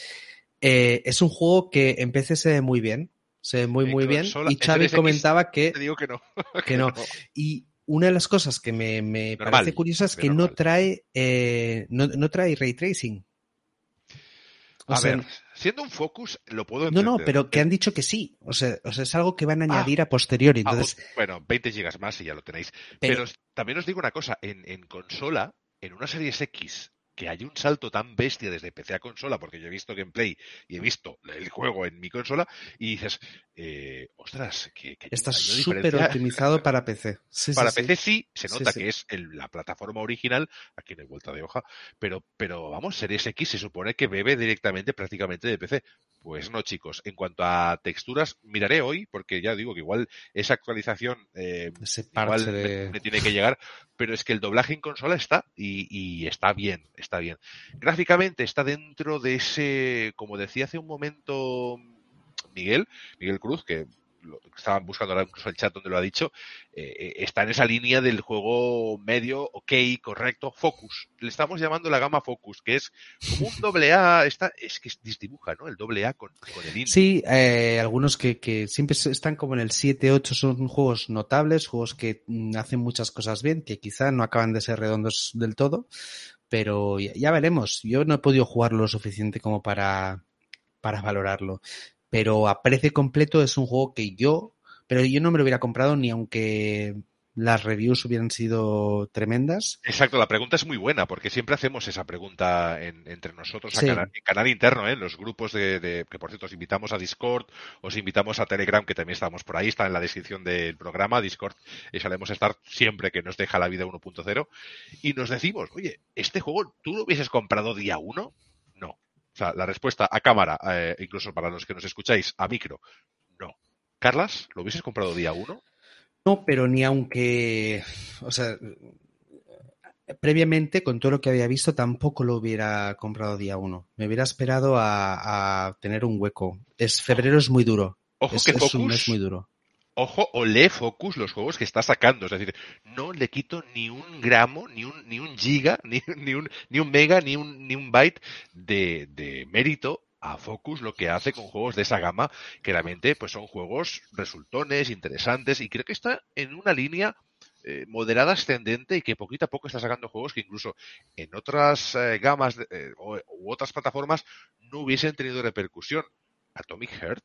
Eh, es un juego que en PC se ve muy bien, se ve muy, muy bien. Y Xavi comentaba que, digo que no. que no. Y una de las cosas que me, me parece curiosa es que no trae, eh, no, no, trae ray tracing. a ver, siendo un focus, lo puedo entender. No, no, pero que han dicho que sí. O sea, o sea es algo que van a ah. añadir a posteriori. Ah, entonces... bueno, 20 gigas más y ya lo tenéis. Pero, pero también os digo una cosa, en, en consola, en una serie X que hay un salto tan bestia desde PC a consola, porque yo he visto gameplay y he visto el juego en mi consola, y dices, eh, ostras, que, está súper optimizado para PC. para PC sí, se nota que es la plataforma original, aquí no hay vuelta de hoja, pero, pero vamos, Series X se supone que bebe directamente prácticamente de PC. Pues no, chicos. En cuanto a texturas, miraré hoy, porque ya digo que igual esa actualización eh, igual me, tiene que llegar, pero es que el doblaje en consola está y, está bien, está bien. Gráficamente está dentro de ese, como decía hace un momento Miguel, Miguel Cruz, que estaban buscando ahora incluso el chat donde lo ha dicho, eh, eh, está en esa línea del juego medio, ok, correcto, Focus. Le estamos llamando la gama Focus, que es como un doble A, está, es que disdibuja, ¿no? El doble A con, el indie. Sí, eh, algunos que, que, siempre están como en el 7, 8 son juegos notables, juegos que mm, hacen muchas cosas bien, que quizá no acaban de ser redondos del todo, pero ya, ya veremos. Yo no he podido jugarlo lo suficiente como para, para valorarlo pero a precio completo es un juego que yo, pero yo no me lo hubiera comprado ni aunque las reviews hubieran sido tremendas. Exacto, la pregunta es muy buena porque siempre hacemos esa pregunta entre nosotros en canal interno, ¿eh? en los grupos de, que por cierto os invitamos a Discord, os invitamos a Telegram que también estamos por ahí, está en la descripción del programa, Discord, y solemos estar siempre que nos deja la vida 1.0 y nos decimos, oye, este juego tú lo hubieses comprado día 1? Sea, la respuesta a cámara, eh, incluso para los que nos escucháis, a micro, no. Carlas, ¿lo hubieses comprado día uno? No, pero ni aunque, o sea, previamente, con todo lo que había visto, tampoco lo hubiera comprado día uno. Me hubiera esperado a, tener un hueco. Es febrero es muy duro. Ojo que es un mes muy duro ojo, o lee Focus los juegos que está sacando. Es decir, no le quito ni un gramo, ni un, ni un giga, ni, ni, un, ni un mega, ni un, ni un byte de, de mérito a Focus lo que hace con juegos de esa gama, que realmente pues son juegos resultones, interesantes, y creo que está en una línea eh, moderada ascendente y que poquito a poco está sacando juegos que incluso en otras eh, gamas eh, u otras plataformas no hubiesen tenido repercusión. Atomic Heart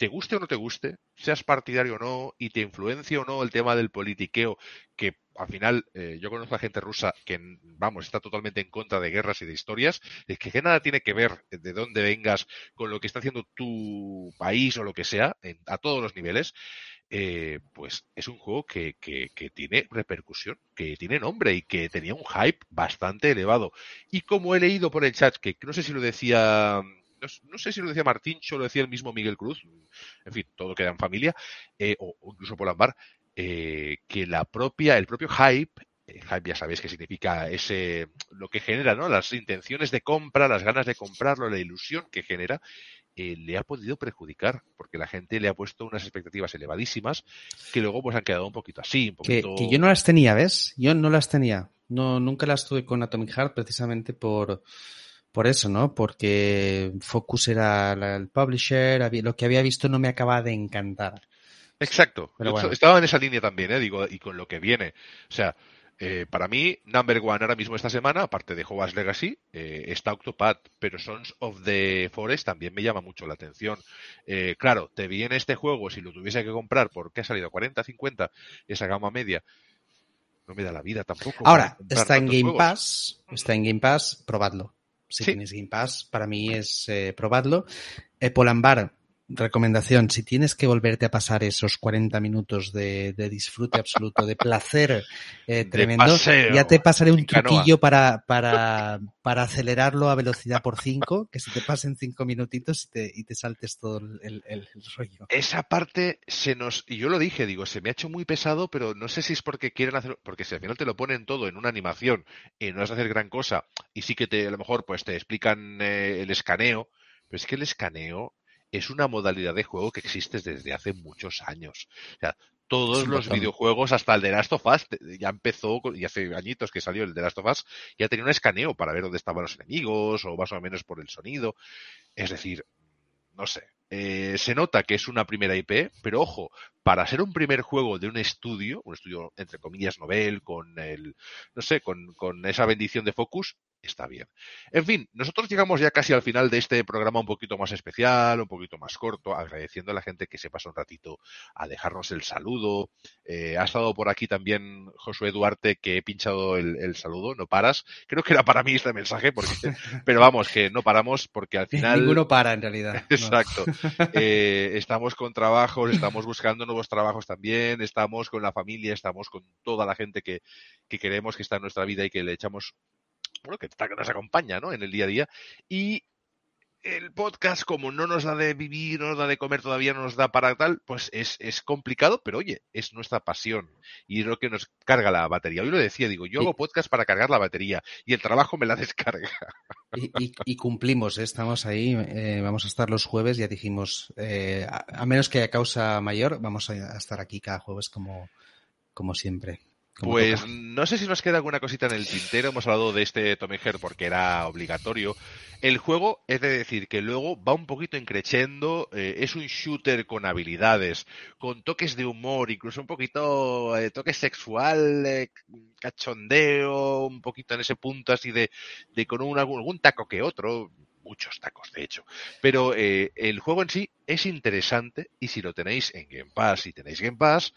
te guste o no te guste, seas partidario o no, y te influencie o no el tema del politiqueo, que al final eh, yo conozco a gente rusa que, vamos, está totalmente en contra de guerras y de historias, es que, nada tiene que ver de dónde vengas con lo que está haciendo tu país o lo que sea, a todos los niveles, eh, pues es un juego que, que, que, tiene repercusión, que tiene nombre y que tenía un hype bastante elevado. Y como he leído por el chat, que no sé si lo decía no, sé si lo decía Martín, o lo decía el mismo Miguel Cruz, en fin, todo queda en familia, eh, o, incluso Polambar, eh, que la propia, el propio hype eh, hype ya sabéis qué significa ese lo que genera, ¿no? Las intenciones de compra, las ganas de comprarlo, la ilusión que genera, eh, le ha podido perjudicar, porque la gente le ha puesto unas expectativas elevadísimas que luego pues han quedado un poquito así, un poquito... Que, yo no las tenía, ¿ves? Yo no las tenía. No, nunca las tuve con Atomic Heart precisamente por, por eso, ¿no? Porque Focus era el publisher, lo que había visto no me acaba de encantar. Exacto. Estaba en esa línea también, ¿eh? Digo, y con lo que viene. O sea, eh, para mí, number one ahora mismo esta semana, aparte de Hogwarts Legacy, eh, está Octopath, pero Sons of the Forest también me llama mucho la atención. Eh, claro, te viene este juego, si lo tuviese que comprar, porque ha salido 40, 50, esa gama media, no me da la vida tampoco. Ahora, está en Game Pass, está en Game Pass, probadlo. Si tienes Game Pass, para mí es probadlo. Polambar, recomendación, si tienes que volverte a pasar esos 40 minutos de, disfrute absoluto, de placer eh, tremendo, ya te pasaré un truquillo para, para, para acelerarlo a velocidad por 5, que se te pasen 5 minutitos y te, y te saltes todo el, el, rollo. Esa parte se nos, y yo lo dije, digo, se me ha hecho muy pesado, pero no sé si es porque quieren hacer, porque si al final te lo ponen todo en una animación y no vas a hacer gran cosa, y sí que te, a lo mejor pues te explican eh, el escaneo, pero es que el escaneo es una modalidad de juego que existe desde hace muchos años. O sea, todos los videojuegos, hasta el de Last of Us, ya empezó, y hace añitos que salió el de Last of Us, ya tenía un escaneo para ver dónde estaban los enemigos, o más o menos por el sonido. Es decir, no sé. Eh, se nota que es una primera IP, pero ojo, para ser un primer juego de un estudio, un estudio entre comillas novel, con el, no sé, con, con esa bendición de Focus, está bien. En fin, nosotros llegamos ya casi al final de este programa un poquito más especial, un poquito más corto, agradeciendo a la gente que se pasa un ratito a dejarnos el saludo. Eh, ha estado por aquí también Josué Duarte, que he pinchado el, saludo, no paras. Creo que era para mí este mensaje, porque, pero vamos, que no paramos porque al final... Ninguno para, en realidad. Exacto. Eh, estamos con trabajos, estamos buscando nuevos trabajos también, estamos con la familia, estamos con toda la gente que, que queremos que está en nuestra vida y que le echamos bueno, que, que nos acompaña ¿no? en el día a día. Y el podcast, como no nos da de vivir, no nos da de comer todavía, no nos da para tal, pues es, es complicado, pero oye, es nuestra pasión y es lo que nos carga la batería. Hoy lo decía, digo, yo hago podcast para cargar la batería y el trabajo me la descarga. Y, cumplimos, ¿eh? estamos ahí, eh, vamos a estar los jueves, ya dijimos, eh, a, menos que haya causa mayor, vamos a estar aquí cada jueves como, como siempre. Pues no sé si nos queda alguna cosita en el tintero. Hemos hablado de este Tommy porque era obligatorio. El juego es de decir que luego va un poquito increciendo. Eh, es un shooter con habilidades, con toques de humor, incluso un poquito eh, toque sexual, eh, cachondeo, un poquito en ese punto así de, de con un, algún, taco que otro muchos tacos, de hecho. Pero el juego en sí es interesante y si lo tenéis en Game Pass, si tenéis Game Pass,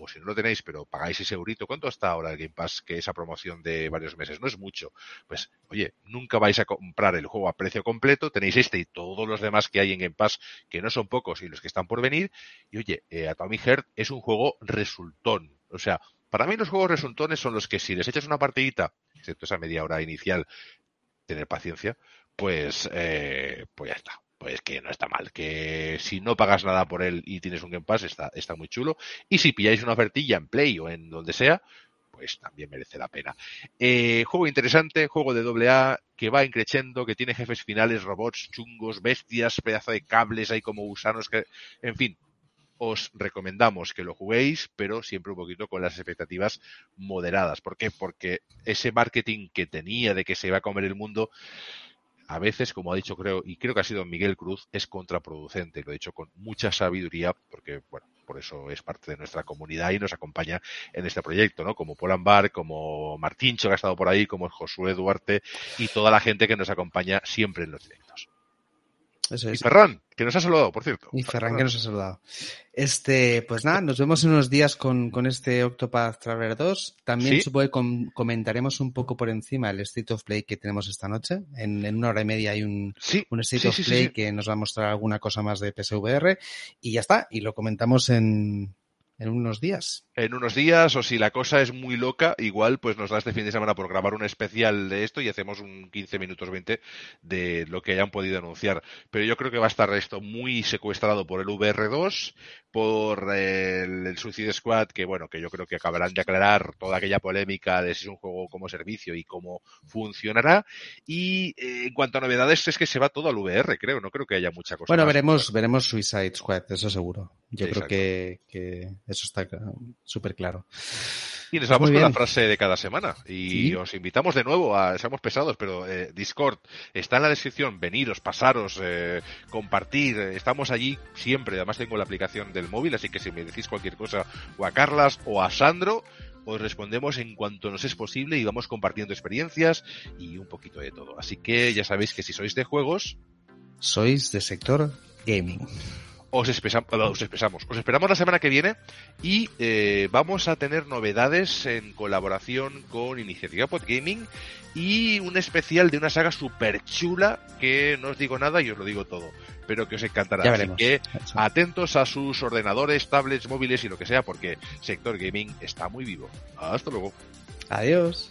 o si no lo tenéis, pero pagáis ese eurito, ¿cuánto está ahora el Game Pass? Que esa promoción de varios meses no es mucho. Pues, oye, nunca vais a comprar el juego a precio completo, tenéis este y todos los demás que hay en Game Pass, que no son pocos y los que están por venir. Y oye, eh, Atomic Heart es un juego resultón. O sea, para mí los juegos resultones son los que si les echas una partidita, excepto esa media hora inicial, tener paciencia, pues, eh, pues ya está pues que no está mal. Que si no pagas nada por él y tienes un Game Pass, está, está muy chulo. Y si pilláis una ofertilla en Play o en donde sea, pues también merece la pena. Eh, juego interesante, juego de doble A, que va increciendo, que tiene jefes finales, robots, chungos, bestias, pedazo de cables, hay como gusanos, que, en fin, os recomendamos que lo juguéis, pero siempre un poquito con las expectativas moderadas. ¿Por qué? Porque ese marketing que tenía de que se iba a comer el mundo, a veces, como ha dicho creo, y creo que ha sido Miguel Cruz, es contraproducente. Lo he dicho con mucha sabiduría, porque, bueno, por eso es parte de nuestra comunidad y nos acompaña en este proyecto, ¿no? Como Paul Ambar, como Martíncho, que ha estado por ahí, como Josué Duarte y toda la gente que nos acompaña siempre en los directos. Y Ferran, que nos ha saludado, por cierto. Y Ferran, que nos ha saludado. Este, pues nada, nos vemos en unos días con, con este Octopath Traveler 2. También supongo que comentaremos un poco por encima el State of Play que tenemos esta noche. En, en una hora y media hay un, un State of Play que nos va a mostrar alguna cosa más de PSVR. Y ya está, y lo comentamos en, en unos días. En unos días, o si la cosa es muy loca, igual pues nos da este fin de semana por grabar un especial de esto y hacemos un 15 minutos 20 de lo que hayan podido anunciar. Pero yo creo que va a estar esto muy secuestrado por el VR2, por el, el Suicide Squad, que bueno, que yo creo que acabarán de aclarar toda aquella polémica de si es un juego como servicio y cómo funcionará. Y eh, en cuanto a novedades, es que se va todo al VR, creo, no creo que haya mucha cosa. Bueno, más. veremos, veremos Suicide Squad, eso seguro. Yo creo que eso está súper claro. Y nos vamos con la frase de cada semana. Y Sí. os invitamos de nuevo a, seamos pesados, pero eh, Discord está en la descripción. Veniros, pasaros, eh, compartir. Estamos allí siempre. Además tengo la aplicación del móvil, así que si me decís cualquier cosa, o a Carlas o a Sandro, os respondemos en cuanto nos es posible y vamos compartiendo experiencias y un poquito de todo. Así que ya sabéis que si sois de juegos, Sois de sector gaming. Os, espesa- os expresamos. Os esperamos la semana que viene y eh, vamos a tener novedades en colaboración con Iniciativa Podgaming y un especial de una saga super chula que no os digo nada y os lo digo todo, pero que os encantará. Ya Así que Eso. atentos a sus ordenadores, tablets, móviles y lo que sea, porque Sector Gaming está muy vivo. Hasta luego. Adiós.